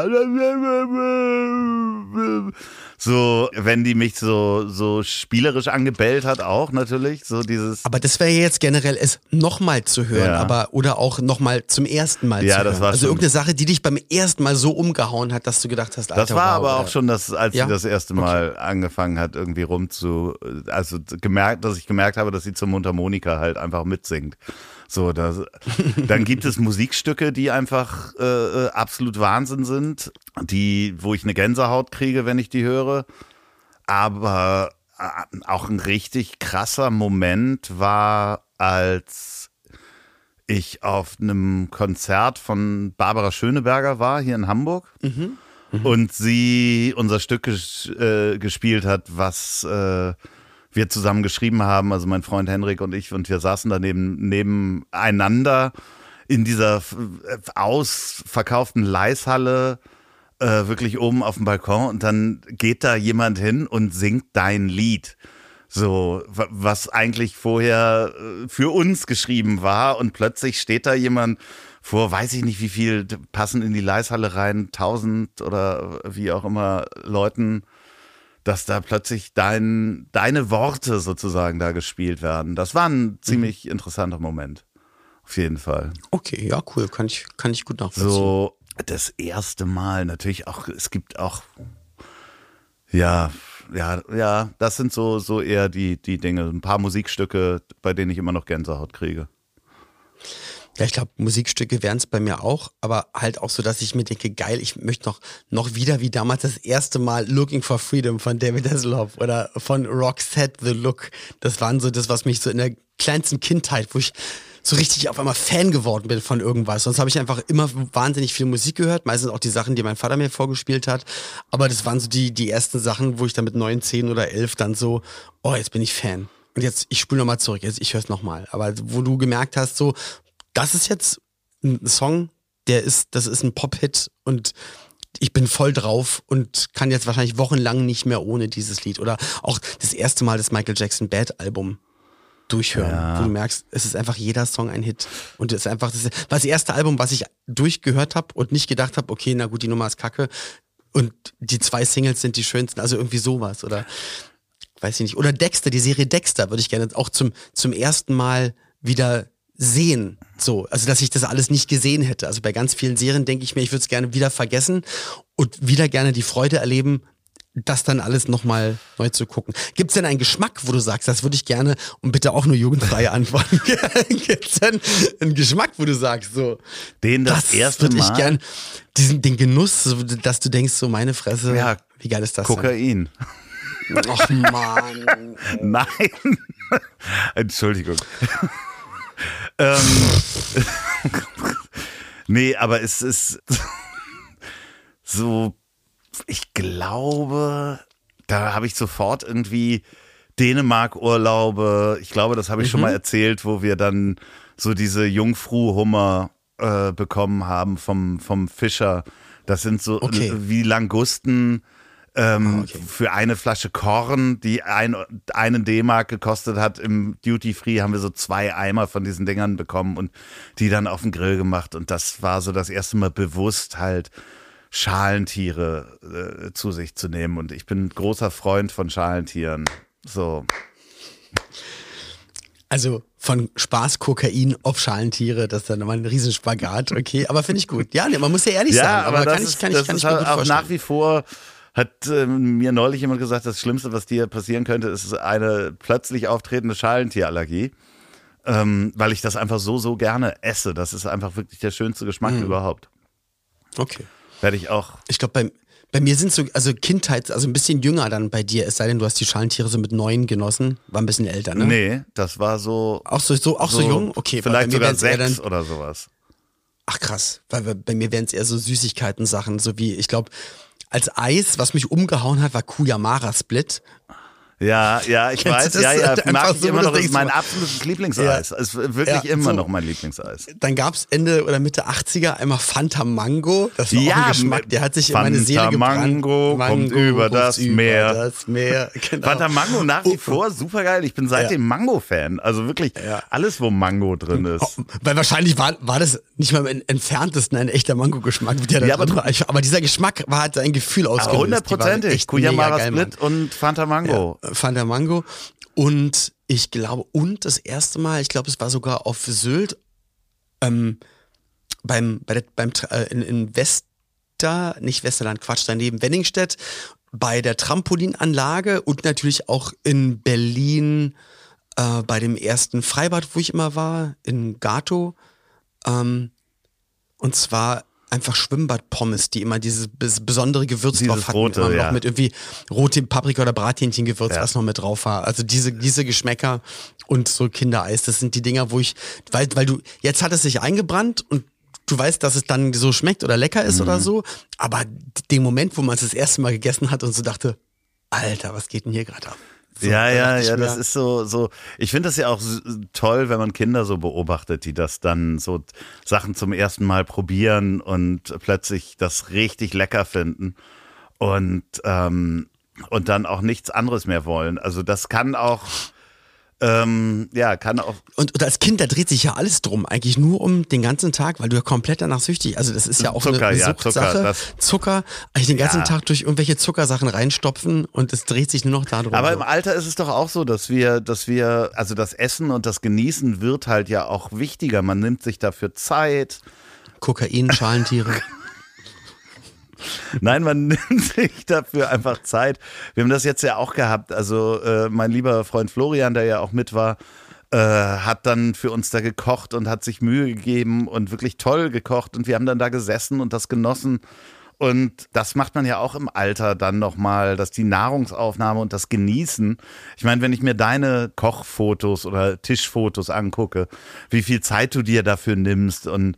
B: So, wenn die mich so, so spielerisch angebellt hat, auch natürlich. So dieses.
A: Aber das wäre jetzt generell es nochmal zu hören, ja. aber oder auch nochmal zum ersten Mal ja, zu hören. Das war also schon, irgendeine Sache, die dich beim ersten Mal so umgehauen hat, dass du gedacht hast,
B: Alter, Das war wow, aber oder? auch schon das, als ja? sie das erste Mal okay. angefangen hat, irgendwie rum zu, also gemerkt, dass ich gemerkt habe, dass sie zur Mundharmonika halt einfach mitsingt. So, das, dann gibt es Musikstücke, die einfach äh, äh, absolut Wahnsinn sind, die, wo ich eine Gänsehaut kriege, wenn ich die höre. Aber äh, auch ein richtig krasser Moment war, als ich auf einem Konzert von Barbara Schöneberger war, hier in Hamburg. Mhm. Mhm. Und sie unser Stück ges äh, gespielt hat, was äh, wir zusammen geschrieben haben, also mein Freund Henrik und ich, und wir saßen daneben nebeneinander in dieser ausverkauften Leishalle, äh, wirklich oben auf dem Balkon, und dann geht da jemand hin und singt dein Lied. So, was eigentlich vorher äh, für uns geschrieben war, und plötzlich steht da jemand vor, weiß ich nicht, wie viel passen in die Leishalle rein, tausend oder wie auch immer Leuten dass da plötzlich dein, deine Worte sozusagen da gespielt werden. Das war ein mhm. ziemlich mhm. interessanter Moment. Auf jeden Fall.
A: Okay, ja, cool. Kann ich, kann ich gut nachvollziehen.
B: So, das erste Mal natürlich auch, es gibt auch, ja, ja, ja, das sind so, so eher die, die Dinge. Ein paar Musikstücke, bei denen ich immer noch Gänsehaut kriege.
A: Ja, ich glaube, Musikstücke wären es bei mir auch, aber halt auch so, dass ich mir denke, geil, ich möchte noch, noch wieder wie damals das erste Mal Looking for Freedom von David Hasselhoff oder von Roxette The Look. Das waren so das, was mich so in der kleinsten Kindheit, wo ich so richtig auf einmal Fan geworden bin von irgendwas. Sonst habe ich einfach immer wahnsinnig viel Musik gehört, meistens auch die Sachen, die mein Vater mir vorgespielt hat. Aber das waren so die, die ersten Sachen, wo ich dann mit neun, zehn oder elf dann so, oh, jetzt bin ich Fan. Und jetzt, ich spule nochmal zurück, jetzt, ich höre es nochmal. Aber wo du gemerkt hast, so, das ist jetzt ein Song, der ist, das ist ein Pop-Hit und ich bin voll drauf und kann jetzt wahrscheinlich wochenlang nicht mehr ohne dieses Lied. Oder auch das erste Mal das Michael Jackson Bad Album durchhören, ja. wo du merkst, es ist einfach jeder Song ein Hit. Und es ist einfach, das, war das erste Album, was ich durchgehört habe und nicht gedacht habe, okay, na gut, die Nummer ist kacke und die zwei Singles sind die schönsten, also irgendwie sowas. Oder weiß ich nicht. Oder Dexter, die Serie Dexter würde ich gerne auch zum, zum ersten Mal wieder sehen. So, also dass ich das alles nicht gesehen hätte. Also bei ganz vielen Serien denke ich mir, ich würde es gerne wieder vergessen und wieder gerne die Freude erleben, das dann alles nochmal neu zu gucken. Gibt es denn einen Geschmack, wo du sagst, das würde ich gerne und bitte auch nur jugendfreie Antworten. Gibt es denn einen Geschmack, wo du sagst, so
B: den das, das erste würde
A: ich gerne diesen den Genuss, dass du denkst, so meine Fresse, ja, wie geil ist das?
B: Kokain.
A: Denn? Ach man.
B: Nein. Entschuldigung ähm, nee, aber es ist so, ich glaube, da habe ich sofort irgendwie Dänemark-Urlaube. Ich glaube, das habe ich mhm. schon mal erzählt, wo wir dann so diese Jungfruhummer äh, bekommen haben vom, vom Fischer. Das sind so okay. wie Langusten ähm, oh, okay. Für eine Flasche Korn, die ein, einen D-Mark gekostet hat, im Duty Free haben wir so zwei Eimer von diesen Dingern bekommen und die dann auf den Grill gemacht. Und das war so das erste Mal bewusst halt Schalentiere äh, zu sich zu nehmen. Und ich bin großer Freund von Schalentieren. So.
A: Also von Spaß Kokain auf Schalentiere, das ist dann nochmal ein Riesenspagat, okay, aber finde ich gut. Ja, man muss ja ehrlich ja, sein, aber, aber kann, ist, ich, kann, ich, kann ich mir gut
B: auch
A: vorstellen.
B: nach wie vor hat äh, mir neulich jemand gesagt, das Schlimmste, was dir passieren könnte, ist eine plötzlich auftretende Schalentierallergie. Ähm, weil ich das einfach so, so gerne esse. Das ist einfach wirklich der schönste Geschmack mhm. überhaupt.
A: Okay.
B: Werde ich auch.
A: Ich glaube, bei, bei mir sind so, also Kindheit, also ein bisschen jünger dann bei dir, es sei denn, du hast die Schalentiere so mit neun genossen, war ein bisschen älter, ne?
B: Nee, das war so.
A: Auch so, so, auch so, jung? Okay,
B: Vielleicht sogar sechs
A: dann,
B: oder sowas.
A: Ach krass, weil bei- bei mir wären es eher so Süßigkeiten-Sachen, so wie, ich glaube, als Eis, was mich umgehauen hat, war Kuyamara Split.
B: Ja, ja, ich
A: Kennst
B: weiß, ja, ja, mag ich
A: so,
B: immer noch, das ist mein
A: so-
B: absolutes Lieblingseis.
A: Ja.
B: Es ist wirklich
A: Ja,
B: immer
A: so.
B: noch mein Lieblingseis.
A: Dann gab's Ende oder Mitte 80er einmal Fanta Mango. Das war auch
B: Ja,
A: ein Geschmack, der hat sich in meine
B: Fanta
A: Seele gebrannt.
B: Mango kommt über das
A: kommt
B: Meer.
A: Über das Meer. Genau.
B: Fanta Mango nach wie
A: Oh.
B: vor super geil. Ich bin seitdem Mango-Fan. Also wirklich alles, wo Mango drin ist.
A: Oh, Weil wahrscheinlich war, war das nicht mal im entferntesten ein echter Mango-Geschmack. Der da
B: Ja, aber
A: aber dieser Geschmack war halt ein Gefühl ausgelöst.
B: Hundertprozentig. Kuyamara. Split und Fanta Mango.
A: Fanta Mango. Und ich glaube, und das erste Mal, ich glaube, es war sogar auf Sylt, ähm, beim, bei der, beim, äh, in, in Wester, nicht Westerland, Quatsch, daneben Wenningstedt, bei der Trampolinanlage und natürlich auch in Berlin äh, bei dem ersten Freibad, wo ich immer war, in Gato. Ähm, und zwar einfach Schwimmbadpommes, die immer dieses bes- besondere Gewürz
B: Dieses
A: drauf hatten.
B: rote,
A: immer noch
B: ja.
A: mit irgendwie rotem Paprika oder Brathähnchengewürz,
B: Ja.
A: was noch mit drauf war. Also diese, diese Geschmäcker und so Kindereis, das sind die Dinger, wo ich, weil, weil du, jetzt hat es sich eingebrannt und du weißt, dass es dann so schmeckt oder lecker ist
B: Mhm.
A: oder so, aber den Moment, wo man es das erste Mal gegessen hat und so dachte, Alter, was geht denn hier gerade ab? So,
B: ja, ja, ja, das ist so, so. Ich finde das ja auch toll, wenn man Kinder so beobachtet, die das dann so Sachen zum ersten Mal probieren und plötzlich das richtig lecker finden und, ähm, und dann auch nichts anderes mehr wollen. Also das kann auch, ähm, ja, kann auch
A: Und, und als Kind, da dreht sich ja alles drum, eigentlich nur um den ganzen Tag, weil du ja komplett danach süchtig, also das ist ja auch
B: Zucker,
A: eine, eine
B: ja, Zucker,
A: Suchtsache.
B: das-
A: Zucker, eigentlich den ganzen
B: Ja.
A: Tag durch irgendwelche Zuckersachen reinstopfen und es dreht sich nur noch darum.
B: Aber im Alter ist es doch auch so, dass wir, dass wir, also das Essen und das Genießen wird halt ja auch wichtiger. Man nimmt sich dafür Zeit.
A: Kokain, Schalentiere.
B: Nein, man nimmt sich dafür einfach Zeit. Wir haben das jetzt ja auch gehabt. Also äh, mein lieber Freund Florian, der ja auch mit war, äh, hat dann für uns da gekocht und hat sich Mühe gegeben und wirklich toll gekocht. Und wir haben dann da gesessen und das genossen. Und das macht man ja auch im Alter dann nochmal, dass die Nahrungsaufnahme und das Genießen. Ich meine, wenn ich mir deine Kochfotos oder Tischfotos angucke, wie viel Zeit du dir dafür nimmst und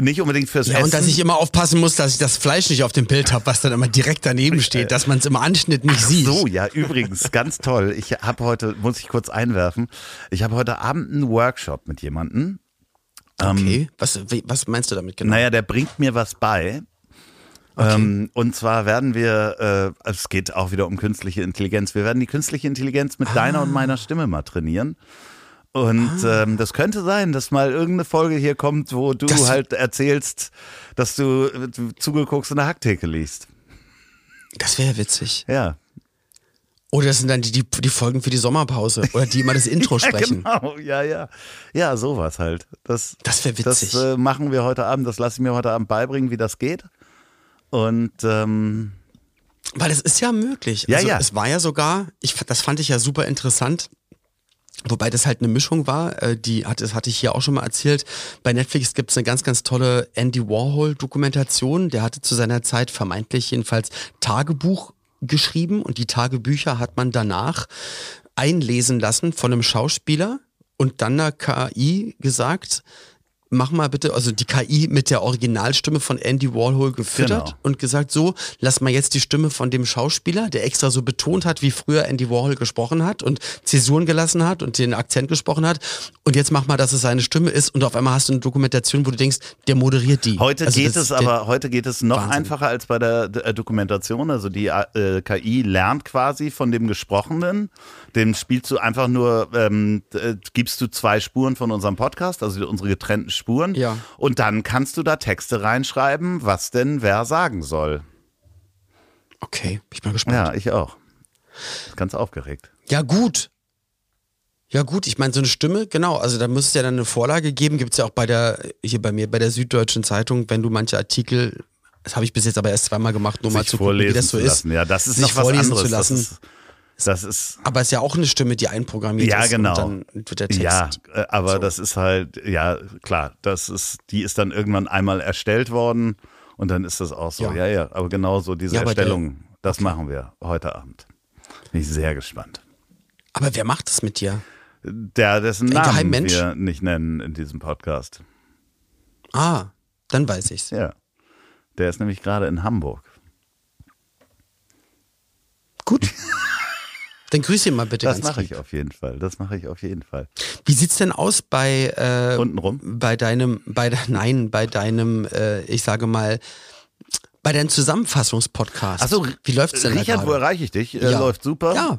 B: nicht unbedingt fürs
A: Ja,
B: Essen.
A: und dass ich immer aufpassen muss, dass ich das Fleisch nicht auf dem Bild habe, was dann immer direkt daneben steht, dass man es im Anschnitt nicht sieht.
B: So, ja, übrigens, ganz toll. Ich habe heute, muss ich kurz einwerfen, ich habe heute Abend einen Workshop mit jemandem.
A: Okay, was, wie- was meinst du damit genau?
B: Naja, der bringt mir was bei. Ähm, und zwar werden wir, äh, es geht auch wieder um künstliche Intelligenz, wir werden die künstliche Intelligenz mit deiner und meiner Stimme mal trainieren. Und ähm, das könnte sein, dass mal irgendeine Folge hier kommt, wo du
A: Das-
B: halt erzählst, dass du zugeguckst in der Hacktheke liest.
A: Das wäre witzig.
B: Ja.
A: Oder das sind dann die, die, die Folgen für die Sommerpause oder die immer das Intro sprechen.
B: Genau, ja, ja. Ja, sowas halt. Das,
A: Das wäre witzig.
B: Das äh, machen wir heute Abend, das lasse ich mir heute Abend beibringen, wie das geht. Und ähm,
A: Weil es ist ja möglich.
B: Ja,
A: also
B: ja.
A: Es war ja sogar, ich, das fand ich ja super interessant. Wobei das halt eine Mischung war, äh, die hat, das hatte ich hier auch schon mal erzählt. Bei Netflix gibt es eine ganz, ganz tolle Andy Warhol-Dokumentation. Der hatte zu seiner Zeit vermeintlich jedenfalls Tagebuch geschrieben und die Tagebücher hat man danach einlesen lassen von einem Schauspieler und dann einer KI gesagt, mach mal bitte, also die KI mit der Originalstimme von Andy Warhol gefüttert
B: Genau.
A: und gesagt, so, lass mal jetzt die Stimme von dem Schauspieler, der extra so betont hat, wie früher Andy Warhol gesprochen hat und Zäsuren gelassen hat und den Akzent gesprochen hat. Und jetzt mach mal, dass es seine Stimme ist und auf einmal hast du eine Dokumentation, wo du denkst, der moderiert die.
B: heute
A: Also
B: geht es aber, heute geht es noch
A: Wahnsinn.
B: einfacher als bei der äh, Dokumentation. Also die äh, KI lernt quasi von dem Gesprochenen. Dem spielst du einfach nur, ähm, äh, gibst du zwei Spuren von unserem Podcast, also unsere getrennten Spuren.
A: Ja.
B: Und dann kannst du da Texte reinschreiben, was denn wer sagen soll.
A: Okay, bin ich mal gespannt.
B: Ja, ich auch. Ganz aufgeregt.
A: Ja, gut. Ja, gut, ich meine, so eine Stimme, genau, also da muss es ja dann eine Vorlage geben, gibt es ja auch bei der, hier bei mir, bei der Süddeutschen Zeitung, wenn du manche Artikel, das habe ich bis jetzt aber erst zweimal gemacht, nur mal
B: sich
A: zu gucken, wie das so ist.
B: lassen. Ja, das ist noch was
A: vorlesen
B: anderes.
A: zu lassen.
B: Das ist, das ist
A: aber es ist ja auch eine Stimme, die einprogrammiert
B: ja
A: ist.
B: genau.
A: Und dann wird der Text.
B: ja, äh, aber
A: so.
B: das ist halt ja klar. Das ist, die ist dann irgendwann einmal erstellt worden Und dann ist das auch so.
A: Ja.
B: Ja, ja. Aber genau so diese
A: Ja, aber der-
B: Erstellung, das machen wir heute Abend. Bin ich sehr gespannt.
A: Aber wer macht das mit dir?
B: Der, dessen
A: Ein
B: Namen wir nicht nennen in diesem Podcast.
A: Ah, dann weiß ich's.
B: Ja. Der ist nämlich gerade in Hamburg.
A: Gut. Dann grüß ihn mal bitte
B: Das mache
A: lieb.
B: ich auf jeden Fall. Das mache ich auf jeden Fall.
A: Wie sieht's denn aus bei äh,
B: Untenrum?
A: bei deinem bei nein, bei deinem äh, ich sage mal bei deinem Zusammenfassungspodcast.
B: Achso,
A: wie läuft's denn
B: Richard,
A: da
B: wo erreiche ich dich? Äh,
A: Ja.
B: Läuft super.
A: Ja.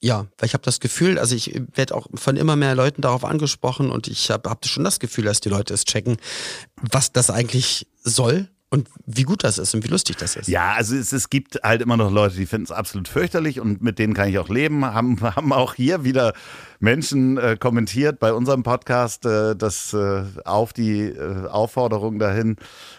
A: Ja, weil ich habe das Gefühl, also ich werde auch von immer mehr Leuten darauf angesprochen und ich habe hab schon das Gefühl, dass die Leute es checken, was das eigentlich soll und wie gut das ist und wie lustig das ist.
B: Ja, also es, es gibt halt immer noch Leute, die finden es absolut fürchterlich und mit denen kann ich auch leben. Haben, haben auch hier wieder Menschen äh, kommentiert bei unserem Podcast, äh, dass äh, auf die äh, Aufforderung dahin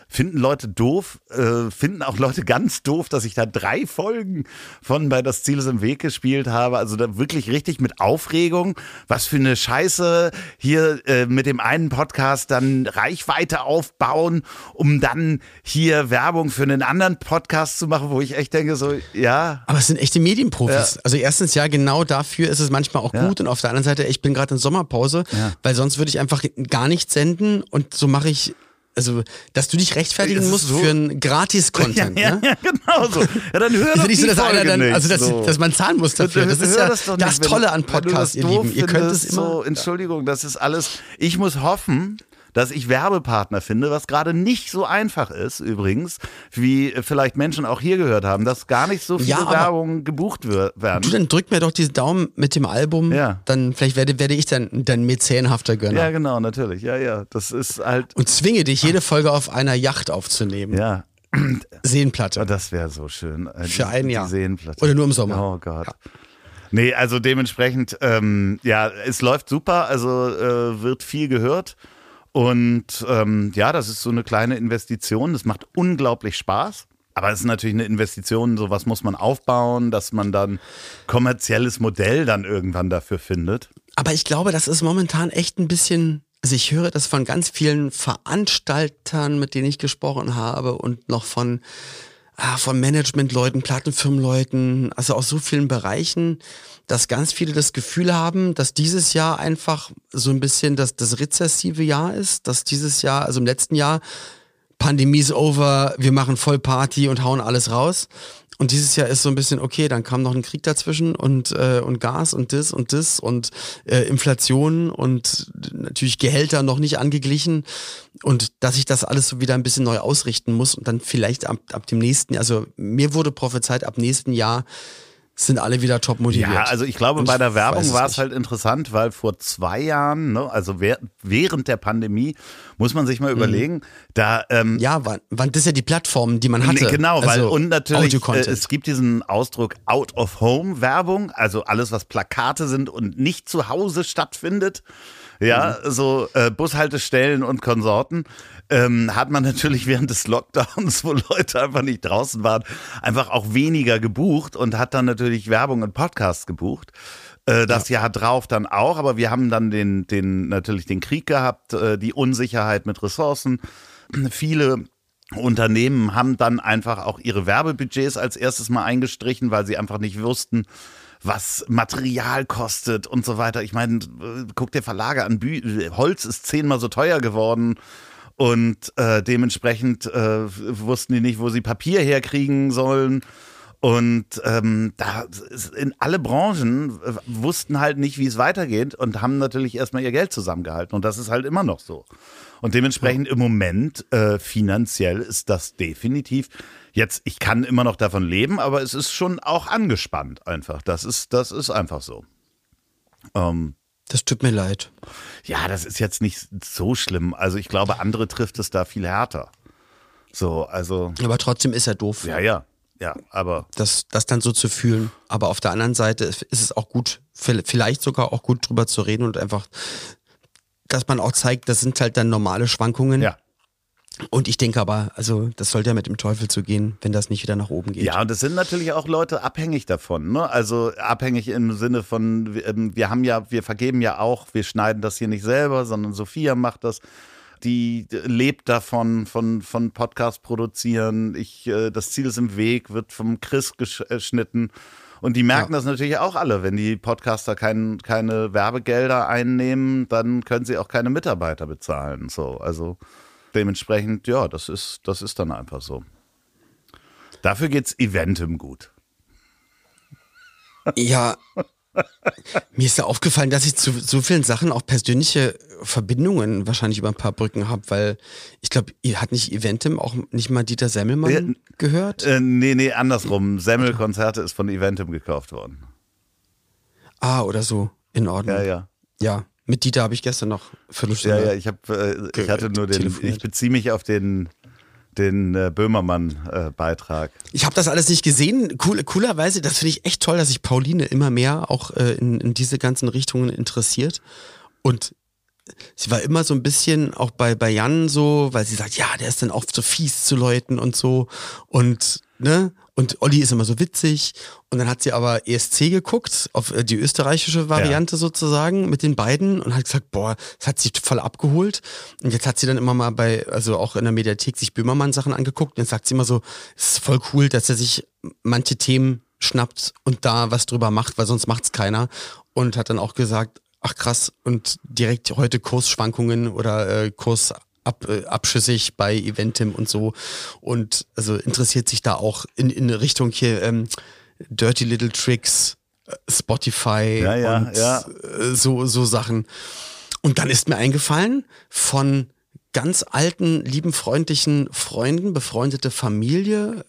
B: finden Leute doof, äh, finden auch Leute ganz doof, dass ich da drei Folgen von bei Das Ziel ist im Weg gespielt habe. Also da wirklich richtig mit Aufregung. Was für eine Scheiße hier äh, mit dem einen Podcast dann Reichweite aufbauen, um dann hier Werbung für einen anderen Podcast zu machen, wo ich echt denke, so, ja.
A: Aber es sind echte Medienprofis. Also erstens ja, genau dafür ist es manchmal auch
B: Ja.
A: gut und auf der anderen Seite, ich bin gerade in Sommerpause,
B: Ja.
A: weil sonst würde ich einfach gar nichts senden und so mache ich, also dass du dich rechtfertigen musst
B: so-
A: für einen Gratis-Content.
B: ja,
A: ne?
B: ja, genau so. Ja, dann hör
A: Ist
B: doch
A: nicht so, dass einer dann, also dass,
B: so.
A: dass man zahlen muss dafür. Das ist ja
B: das nicht,
A: Tolle an Podcasts, ihr Lieben. Ihr könnt es immer.
B: So, Entschuldigung, das ist alles. Ich muss hoffen, dass ich Werbepartner finde, was gerade nicht so einfach ist, übrigens, wie vielleicht Menschen auch hier gehört haben, dass gar nicht so viele
A: Ja,
B: Werbungen gebucht werden.
A: Du, dann drück mir doch diesen Daumen mit dem Album.
B: Ja.
A: Dann vielleicht werde, werde ich dann dein mäzenhafter Gönner.
B: ja, genau, natürlich. Ja, ja. Das ist halt.
A: Und zwinge dich, jede Folge auf einer Yacht aufzunehmen.
B: Ja,
A: Seenplatte.
B: das wäre so schön. Äh,
A: Für ein Jahr.
B: Seenplatte.
A: Oder nur im Sommer.
B: Oh Gott. Nee, also dementsprechend, ähm, ja, es läuft super, also äh, wird viel gehört. Und ähm, ja, das ist so eine kleine Investition. Das macht unglaublich Spaß. Aber es ist natürlich eine Investition, sowas muss man aufbauen, dass man dann kommerzielles Modell dann irgendwann dafür findet.
A: Aber ich glaube, das ist momentan echt ein bisschen, also ich höre das von ganz vielen Veranstaltern, mit denen ich gesprochen habe und noch von, ah, von Managementleuten, Plattenfirmenleuten, also aus so vielen Bereichen, dass ganz viele das Gefühl haben, dass dieses Jahr einfach so ein bisschen das, das rezessive Jahr ist, dass dieses Jahr, also im letzten Jahr, Pandemie ist over, wir machen voll Party und hauen alles raus. Und dieses Jahr ist so ein bisschen, okay, dann kam noch ein Krieg dazwischen und, äh, und Gas und das und das und äh, Inflation und natürlich Gehälter noch nicht angeglichen. Und dass ich das alles so wieder ein bisschen neu ausrichten muss und dann vielleicht ab, ab dem nächsten, also mir wurde prophezeit, ab nächsten Jahr sind alle wieder top motiviert.
B: Ja, also ich glaube,
A: Und
B: bei der Werbung war es halt interessant, weil vor zwei Jahren, ne, also während der Pandemie, muss man sich mal überlegen, da ähm,
A: Ja, waren, waren das ja die Plattformen, die man hatte.
B: Nee, Genau, weil
A: also
B: und natürlich äh, es gibt diesen Ausdruck Out of Home Werbung, also alles was Plakate sind und nicht zu Hause stattfindet. Ja,
A: Mhm.
B: so äh, Bushaltestellen und Konsorten ähm, hat man natürlich während des Lockdowns, wo Leute einfach nicht draußen waren, einfach auch weniger gebucht und hat dann natürlich Werbung und Podcasts gebucht. Äh, Das Jahr drauf dann auch, aber wir haben dann den, den natürlich den Krieg gehabt, äh, die Unsicherheit mit Ressourcen. Viele Unternehmen haben dann einfach auch ihre Werbebudgets als erstes mal eingestrichen, weil sie einfach nicht wussten, was Material kostet und so weiter. Ich meine, guck dir Verlage an, Bü Holz ist zehnmal so teuer geworden und äh, dementsprechend äh, wussten die nicht, wo sie Papier herkriegen sollen. Und ähm, da ist in alle Branchen äh, wussten halt nicht, wie es weitergeht und haben natürlich erstmal ihr Geld zusammengehalten. Und das ist halt immer noch so. Und dementsprechend im Moment äh, finanziell ist das definitiv. Jetzt, ich kann immer noch davon leben, aber es ist schon auch angespannt einfach. Das ist, das ist einfach so. Ähm,
A: das tut mir leid.
B: ja, das ist jetzt nicht so schlimm. Also ich glaube, andere trifft es da viel härter. So, also,
A: Aber trotzdem ist er doof.
B: ja, ja, ja, aber
A: das, das dann so zu fühlen. Aber auf der anderen Seite ist es auch gut, vielleicht sogar auch gut drüber zu reden und einfach, dass man auch zeigt, das sind halt dann normale Schwankungen.
B: ja.
A: Und ich denke aber, also das sollte ja mit dem Teufel zu gehen, wenn das nicht wieder nach oben geht.
B: Ja, und es sind natürlich auch Leute abhängig davon. Ne? Also abhängig im Sinne von, wir, ähm, haben ja, wir vergeben ja auch, wir schneiden das hier nicht selber, sondern Sophia macht das. die lebt davon, von, von Podcast produzieren. Ich, äh, das Ziel ist im Weg, wird vom Chris geschnitten. Und die merken ja. das natürlich auch alle. Wenn die Podcaster kein, keine Werbegelder einnehmen, dann können sie auch keine Mitarbeiter bezahlen. So, also dementsprechend, ja, das ist, das ist dann einfach so. Dafür geht's Eventim gut.
A: Ja, mir ist ja aufgefallen, dass ich zu so vielen Sachen auch persönliche Verbindungen wahrscheinlich über ein paar Brücken habe, weil ich glaube, ihr hat nicht Eventim auch nicht mal Dieter Semmelmann ja, gehört?
B: Äh, nee, nee, andersrum. Semmel-Konzerte ist von Eventim gekauft worden.
A: Ah, oder so. In Ordnung.
B: Ja, ja.
A: Ja, mit Dieter habe ich gestern noch
B: Viertelstunde. Ja, ja, ich, hab, äh, ich hatte nur den, ich beziehe mich auf den den äh, Böhmermann-Beitrag.
A: Äh, ich habe das alles nicht gesehen. Cool, coolerweise, das finde ich echt toll, dass sich Pauline immer mehr auch äh, in, in diese ganzen Richtungen interessiert. Und sie war immer so ein bisschen auch bei, bei Jan so, weil sie sagt, ja, der ist dann oft so fies zu Leuten und so. Und, ne? Und Olli ist immer so witzig. Und dann hat sie aber ESC geguckt, auf äh, die österreichische Variante ja. sozusagen mit den beiden und hat gesagt, boah, das hat sie voll abgeholt. Und jetzt hat sie dann immer mal bei, also auch in der Mediathek sich Böhmermann Sachen angeguckt. Und jetzt sagt sie immer so, es ist voll cool, dass er sich manche Themen schnappt und da was drüber macht, weil sonst macht's keiner. Und hat dann auch gesagt, ach krass, und direkt heute Kursschwankungen oder äh, Kurs ab, äh, abschüssig bei Eventim und so. Und also interessiert sich da auch in, in Richtung hier ähm, Dirty Little Tricks, äh, Spotify
B: ja, ja,
A: und
B: ja.
A: Äh, so, so Sachen. Und dann ist mir eingefallen, von ganz alten, lieben, freundlichen Freunden, befreundete Familie,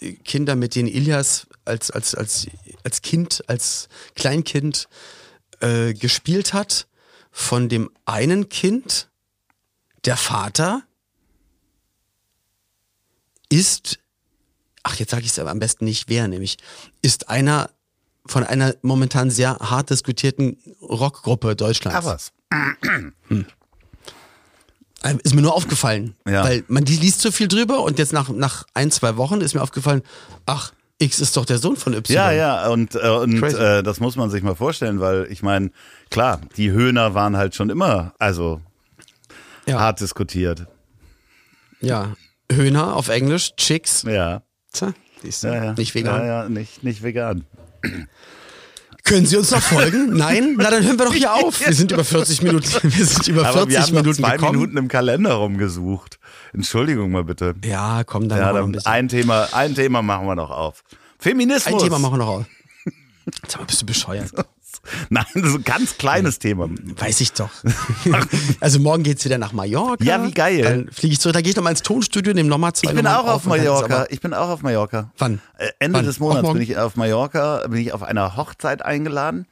A: äh, Kinder, mit denen Ilias als, als, als, als Kind, als Kleinkind äh, gespielt hat, von dem einen Kind, der Vater ist, ach jetzt sage ich es aber am besten nicht wer, nämlich ist einer von einer momentan sehr hart diskutierten Rockgruppe Deutschlands.
B: Ja, was?
A: Hm. Ähm, ist mir nur aufgefallen, ja. weil man die liest so viel drüber und jetzt nach, nach ein, zwei Wochen ist mir aufgefallen, ach, X ist doch der Sohn von Y.
B: Ja, ja, und, äh, und äh, das muss man sich mal vorstellen, weil ich meine, klar, die Höhner waren halt schon immer, also ja. hart diskutiert.
A: Ja, Höhner auf Englisch, Chicks.
B: Ja.
A: Tja, siehst du, ja, ja. nicht vegan.
B: Ja, ja, nicht, nicht vegan.
A: Können Sie uns noch folgen? Nein? Na, dann hören wir doch hier auf. Wir sind über 40 Minuten, wir sind über 40
B: Aber wir haben
A: Minuten
B: zwei
A: gekommen.
B: Minuten im Kalender rumgesucht. Entschuldigung mal bitte.
A: Ja, komm, dann,
B: ja,
A: dann
B: ein, ein Thema, ein Thema machen wir noch auf. Feminismus.
A: Ein Thema machen wir noch auf. Sag mal, bist du bescheuert?
B: Nein, das ist ein ganz kleines Thema.
A: Weiß ich doch. also morgen geht's wieder nach Mallorca.
B: Ja, wie geil.
A: Dann fliege ich zurück. Da gehe ich nochmal ins Tonstudio, nehme nochmal zwei
B: Ich bin auch auf Mallorca. Ich bin auch auf Mallorca.
A: Wann?
B: Äh, Ende
A: Wann?
B: des Monats bin ich auf Mallorca, bin ich auf einer Hochzeit eingeladen.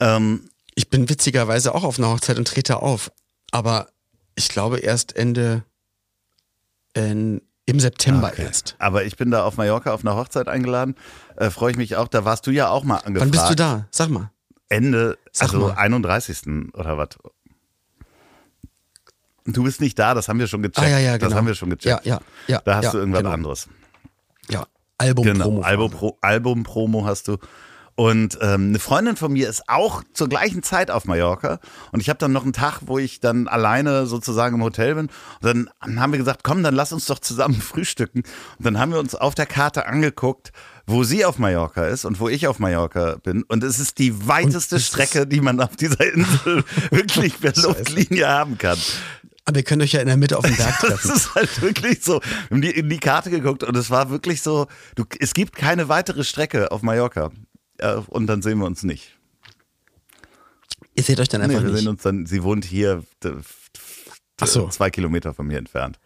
B: Ähm,
A: ich bin witzigerweise auch auf einer Hochzeit und trete auf. Aber ich glaube erst Ende in, im September
B: okay.
A: erst.
B: Aber ich bin da auf Mallorca auf einer Hochzeit eingeladen. Äh, Freue ich mich auch. Da warst du ja auch mal angefragt.
A: Wann bist du da? Sag mal.
B: Ende,
A: Sag
B: also
A: mal.
B: 31. oder was? Du bist nicht da, das haben wir schon gecheckt.
A: Ah, ja, ja, genau.
B: Das haben wir schon gecheckt.
A: Ja, ja, ja.
B: Da hast
A: ja,
B: du irgendwas
A: genau.
B: anderes.
A: Ja, Album-Promo.
B: Genau, Album-Pro Album-Promo hast du. Und ähm, eine Freundin von mir ist auch zur gleichen Zeit auf Mallorca. Und ich habe dann noch einen Tag, wo ich dann alleine sozusagen im Hotel bin. Und dann haben wir gesagt, komm, dann lass uns doch zusammen frühstücken. Und dann haben wir uns auf der Karte angeguckt, wo sie auf Mallorca ist und wo ich auf Mallorca bin. Und es ist die weiteste Strecke, die man auf dieser Insel wirklich per Luftlinie haben kann.
A: Aber ihr könnt euch ja in der Mitte auf dem Berg
B: Das
A: treffen.
B: ist halt wirklich so. Wir haben die, in die Karte geguckt und es war wirklich so, du, es gibt keine weitere Strecke auf Mallorca. Ja, und dann sehen wir uns nicht.
A: Ihr seht euch dann
B: Nee,
A: einfach
B: wir
A: nicht.
B: sehen uns dann, sie wohnt hier
A: so.
B: zwei Kilometer von mir entfernt.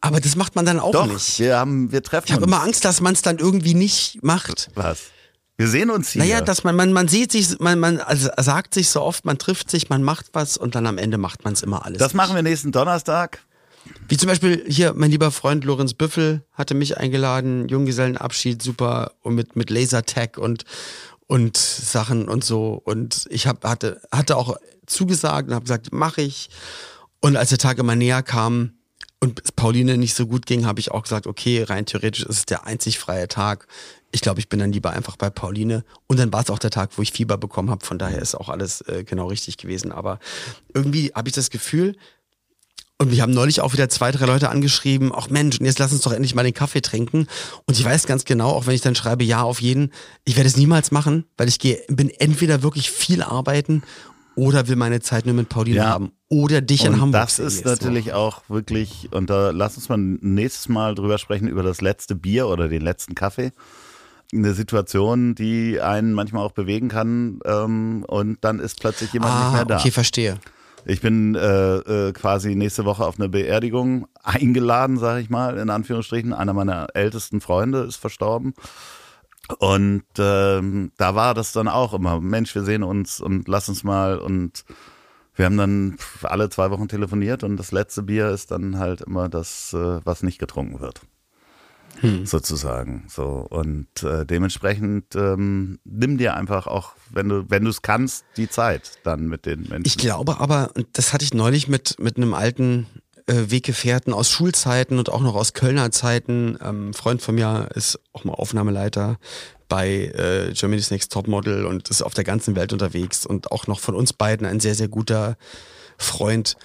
A: Aber das macht man dann auch
B: Doch,
A: nicht.
B: wir haben, wir treffen
A: Ich habe immer Angst, dass man es dann irgendwie nicht macht.
B: Was? Wir sehen uns hier.
A: Naja, dass man, man, man sieht sich, man, man also sagt sich so oft, man trifft sich, man macht was und dann am Ende macht man es immer alles.
B: das machen wir nächsten Donnerstag.
A: Wie zum Beispiel hier, mein lieber Freund Lorenz Büffel hatte mich eingeladen, Junggesellenabschied, super, und mit, mit Lasertag und, und Sachen und so. Und ich hab, hatte, hatte auch zugesagt und habe gesagt, mache ich. Und als der Tag immer näher kam und Pauline nicht so gut ging, habe ich auch gesagt, okay, rein theoretisch ist es der einzig freie Tag. Ich glaube, ich bin dann lieber einfach bei Pauline. Und dann war es auch der Tag, wo ich Fieber bekommen habe. Von daher ist auch alles äh, genau richtig gewesen. Aber irgendwie habe ich das Gefühl, Und wir haben neulich auch wieder zwei, drei Leute angeschrieben, ach Mensch, und jetzt lass uns doch endlich mal den Kaffee trinken. Und ich weiß ganz genau, auch wenn ich dann schreibe, ja, auf jeden, ich werde es niemals machen, weil ich gehe, bin entweder wirklich viel arbeiten oder will meine Zeit nur mit Pauline
B: Ja.
A: haben. Oder dich
B: Und
A: in Hamburg.
B: das ist natürlich
A: Woche.
B: auch wirklich, und da lass uns mal nächstes Mal drüber sprechen, über das letzte Bier oder den letzten Kaffee. Eine Situation, die einen manchmal auch bewegen kann und dann ist plötzlich jemand nicht
A: Ah,
B: mehr da.
A: okay, verstehe.
B: Ich bin äh, äh, quasi nächste Woche auf eine Beerdigung eingeladen, sage ich mal, in Anführungsstrichen. Einer meiner ältesten Freunde ist verstorben. Und ähm, da war das dann auch immer, Mensch, wir sehen uns und lass uns mal. Und wir haben dann alle zwei Wochen telefoniert und das letzte Bier ist dann halt immer das, äh, was nicht getrunken wird. Sozusagen. So. Und äh, dementsprechend ähm, nimm dir einfach auch, wenn du, wenn du es kannst, die Zeit dann mit den Menschen.
A: Ich glaube aber, und das hatte ich neulich mit, mit einem alten äh, Weggefährten aus Schulzeiten und auch noch aus Kölner Zeiten. Ähm, ein Freund von mir ist auch mal Aufnahmeleiter bei äh, Germany's Next Topmodel und ist auf der ganzen Welt unterwegs und auch noch von uns beiden ein sehr, sehr guter Freund.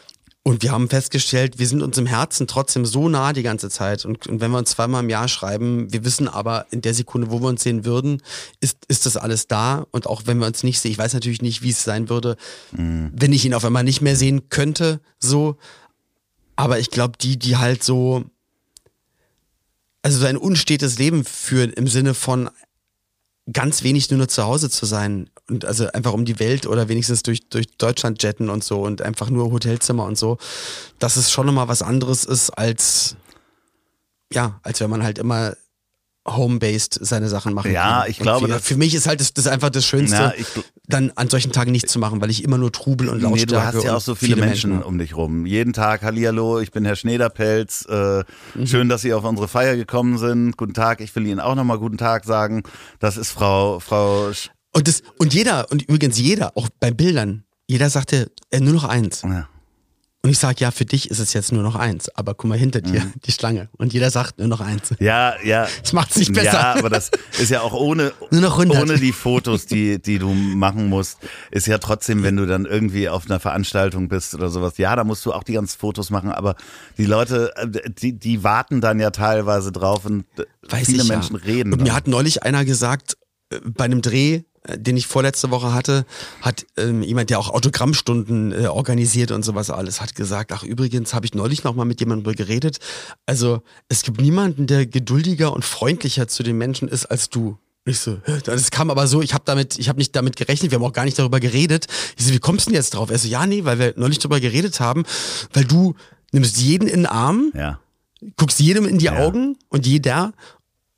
A: Und wir haben festgestellt, wir sind uns im Herzen trotzdem so nah die ganze Zeit. Und, und wenn wir uns zweimal im Jahr schreiben, wir wissen aber in der Sekunde, wo wir uns sehen würden, ist, ist das alles da. Und auch wenn wir uns nicht sehen, ich weiß natürlich nicht, wie es sein würde, wenn ich ihn auf einmal nicht mehr sehen könnte, so. Aber ich glaube, die, die halt so, also so ein unstetes Leben führen im Sinne von ganz wenig nur noch zu Hause zu sein und also einfach um die Welt oder wenigstens durch, durch Deutschland jetten und so und einfach nur Hotelzimmer und so, dass es schon nochmal was anderes ist als, ja, als wenn man halt immer home-based seine Sachen machen
B: Ja,
A: kann.
B: ich
A: Und
B: glaube,
A: für, für mich ist halt das, das einfach das Schönste,
B: Ja, ich
A: dann an solchen Tagen nichts zu machen, weil ich immer nur Trubel und Lautstärke
B: Nee, du hast ja auch so viele, Menschen,
A: habe.
B: um dich rum. Jeden Tag Hallihallo, ich bin Herr Schneiderpelz. Äh,
A: Mhm.
B: Schön, dass Sie auf unsere Feier gekommen sind. Guten Tag, ich will Ihnen auch nochmal guten Tag sagen. Das ist Frau, Frau Sch
A: Und, das, und jeder, und übrigens jeder, auch bei Bildern, jeder sagte äh, nur noch eins.
B: ja.
A: Und ich sage, ja, für dich ist es jetzt nur noch eins. Aber guck mal hinter dir, die Schlange. Und jeder sagt nur noch eins.
B: ja, ja.
A: Das macht's nicht besser.
B: Ja, aber das ist ja auch ohne,
A: Nur noch 100.
B: ohne die Fotos, die, die du machen musst, ist ja trotzdem, wenn du dann irgendwie auf einer Veranstaltung bist oder sowas, ja, da musst du auch die ganzen Fotos machen, aber die Leute, äh, die, die warten dann ja teilweise drauf und
A: Weiß
B: viele
A: ich
B: Menschen
A: ja.
B: reden.
A: Und mir hat neulich einer gesagt, äh, bei einem Dreh, den ich vorletzte Woche hatte, hat ähm, jemand, der auch Autogrammstunden äh, organisiert und sowas alles, hat gesagt, ach übrigens habe ich neulich noch mal mit jemandem geredet. Also es gibt niemanden, der geduldiger und freundlicher zu den Menschen ist als du. Ich so, das kam aber so, ich habe damit, ich habe nicht damit gerechnet, wir haben auch gar nicht darüber geredet. Ich so, wie kommst du denn jetzt drauf? Er so, ja, nee, weil wir neulich darüber geredet haben, weil du nimmst jeden in den Arm,
B: ja.
A: guckst jedem in die
B: Ja.
A: Augen und jeder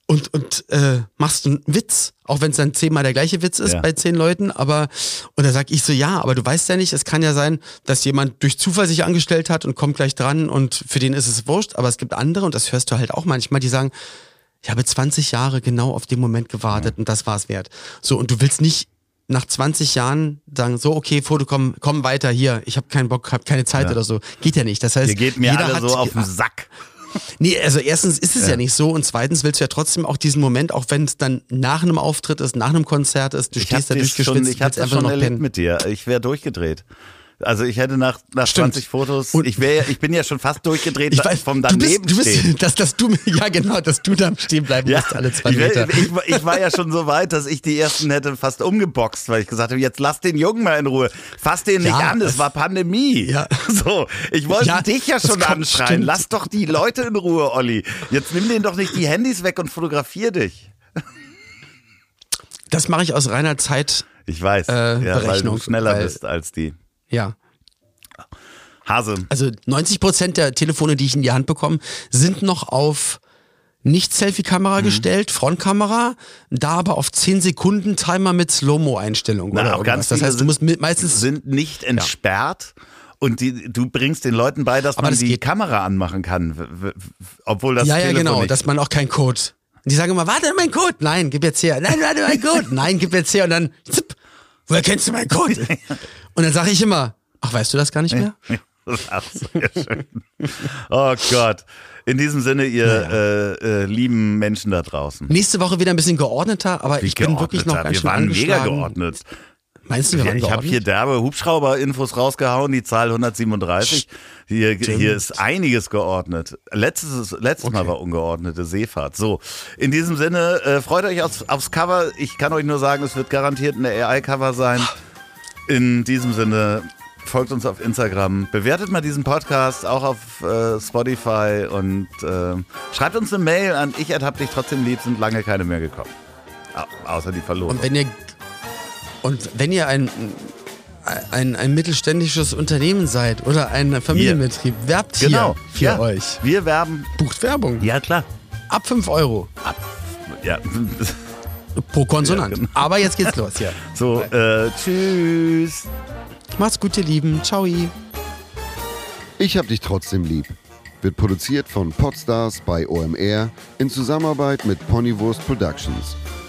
A: und, und äh, machst einen Witz, auch wenn es dann zehnmal der gleiche Witz ist
B: Ja.
A: bei zehn Leuten, aber und da sag ich so, ja, aber du weißt ja nicht, es kann ja sein, dass jemand durch Zufall sich angestellt hat und kommt gleich dran und für den ist es wurscht, aber es gibt andere und das hörst du halt auch manchmal, die sagen, ich habe 20 Jahre genau auf den Moment gewartet und das war es wert. So, und du willst nicht nach 20 Jahren sagen, so, okay, Foto, komm, komm weiter hier, ich habe keinen Bock, habe keine Zeit
B: Ja.
A: oder so. Geht ja nicht. Das heißt,
B: Ihr geht mir
A: jeder
B: alle
A: hat,
B: so auf den Sack.
A: Nee, also erstens ist es ja. nicht so und zweitens willst du ja trotzdem auch diesen Moment, auch wenn es dann nach einem Auftritt ist, nach einem Konzert ist, du
B: Ich
A: stehst da durchgeschwitzt,
B: schon, ich das
A: einfach
B: schon
A: noch
B: erlebt
A: pennen.
B: mit dir. Ich wäre durchgedreht. Also ich hätte nach, nach
A: Stimmt.
B: 20 Fotos,
A: Und-
B: ich wäre, ich bin ja schon fast durchgedreht
A: Ich weiß,
B: vom
A: du
B: daneben
A: bist, du bist, dass, dass du, ja genau, dass du da stehen bleiben
B: Ja,
A: musst alle zwei
B: ich,
A: Meter.
B: ich, ich war ja schon so weit, dass ich die ersten hätte fast umgeboxt, weil ich gesagt habe, jetzt lass den Jungen mal in Ruhe. Fass den nicht
A: Ja,
B: an, es
A: das-
B: war Pandemie.
A: Ja.
B: So, ich wollte
A: Ja,
B: dich ja schon anschreien.
A: stimmt.
B: Lass doch die Leute in Ruhe, Olli. Jetzt nimm denen doch nicht die Handys weg und fotografier dich.
A: Das mache ich aus reiner Zeit,
B: Ich weiß,
A: Äh,
B: ja, weil du schneller
A: weil-
B: bist als die.
A: Ja.
B: Hase.
A: Also 90 Prozent der Telefone, die ich in die Hand bekomme, sind noch auf nicht
B: Mhm.
A: Selfie-Kamera gestellt, Frontkamera, da aber auf 10 Sekunden Timer mit Slow-Mo-Einstellung
B: Na,
A: oder
B: auch ganz.
A: Das heißt, du musst meistens
B: sind nicht entsperrt. Und die, du bringst den Leuten bei, dass
A: Aber
B: man
A: das
B: die
A: geht.
B: Kamera anmachen kann, obwohl das
A: Ja, ja,
B: Telefon
A: genau,
B: nicht.
A: dass man auch keinen Code. Und die sagen immer, warte, mein Code. Nein, gib jetzt her. Nein, warte, mein Code. Nein, gib jetzt her. Und dann, zipp, woher kennst du meinen Code? Und dann sage ich immer, ach, weißt du das gar nicht mehr?
B: Ach, sehr schön. Oh Gott. In diesem Sinne, ihr äh, äh, lieben Menschen da draußen.
A: Nächste Woche wieder ein bisschen geordneter, aber ich bin wirklich noch ganz
B: Wir
A: schön
B: waren mega geordnet.
A: Meinst du, wir waren
B: Ich habe hier derbe Hubschrauber-Infos rausgehauen, die Zahl 137. Hier, hier ist einiges geordnet. Letztes, letztes Mal
A: Okay.
B: war ungeordnete Seefahrt. So, in diesem Sinne, äh, freut euch aufs, aufs Cover. Ich kann euch nur sagen, es wird garantiert ein AI-Cover sein. In diesem Sinne, folgt uns auf Instagram, bewertet mal diesen Podcast auch auf äh, Spotify und äh, schreibt uns eine Mail an ich hab dich trotzdem lieb, sind lange keine mehr gekommen. Au- außer die Verlosung.
A: Und wenn ihr und wenn ihr ein, ein, ein mittelständisches Unternehmen seid oder ein Familienbetrieb, werbt hier
B: Genau,
A: für
B: ja.
A: euch.
B: Wir werben.
A: Bucht Werbung.
B: Ja, klar.
A: Ab 5 Euro
B: Ja.
A: pro Konsonant.
B: Ja, genau.
A: Aber jetzt geht's los hier.
B: So, äh, tschüss.
A: Macht's gut, ihr Lieben. Ciao.
C: Ich hab dich trotzdem lieb. Wird produziert von Podstars bei OMR in Zusammenarbeit mit Ponywurst Productions.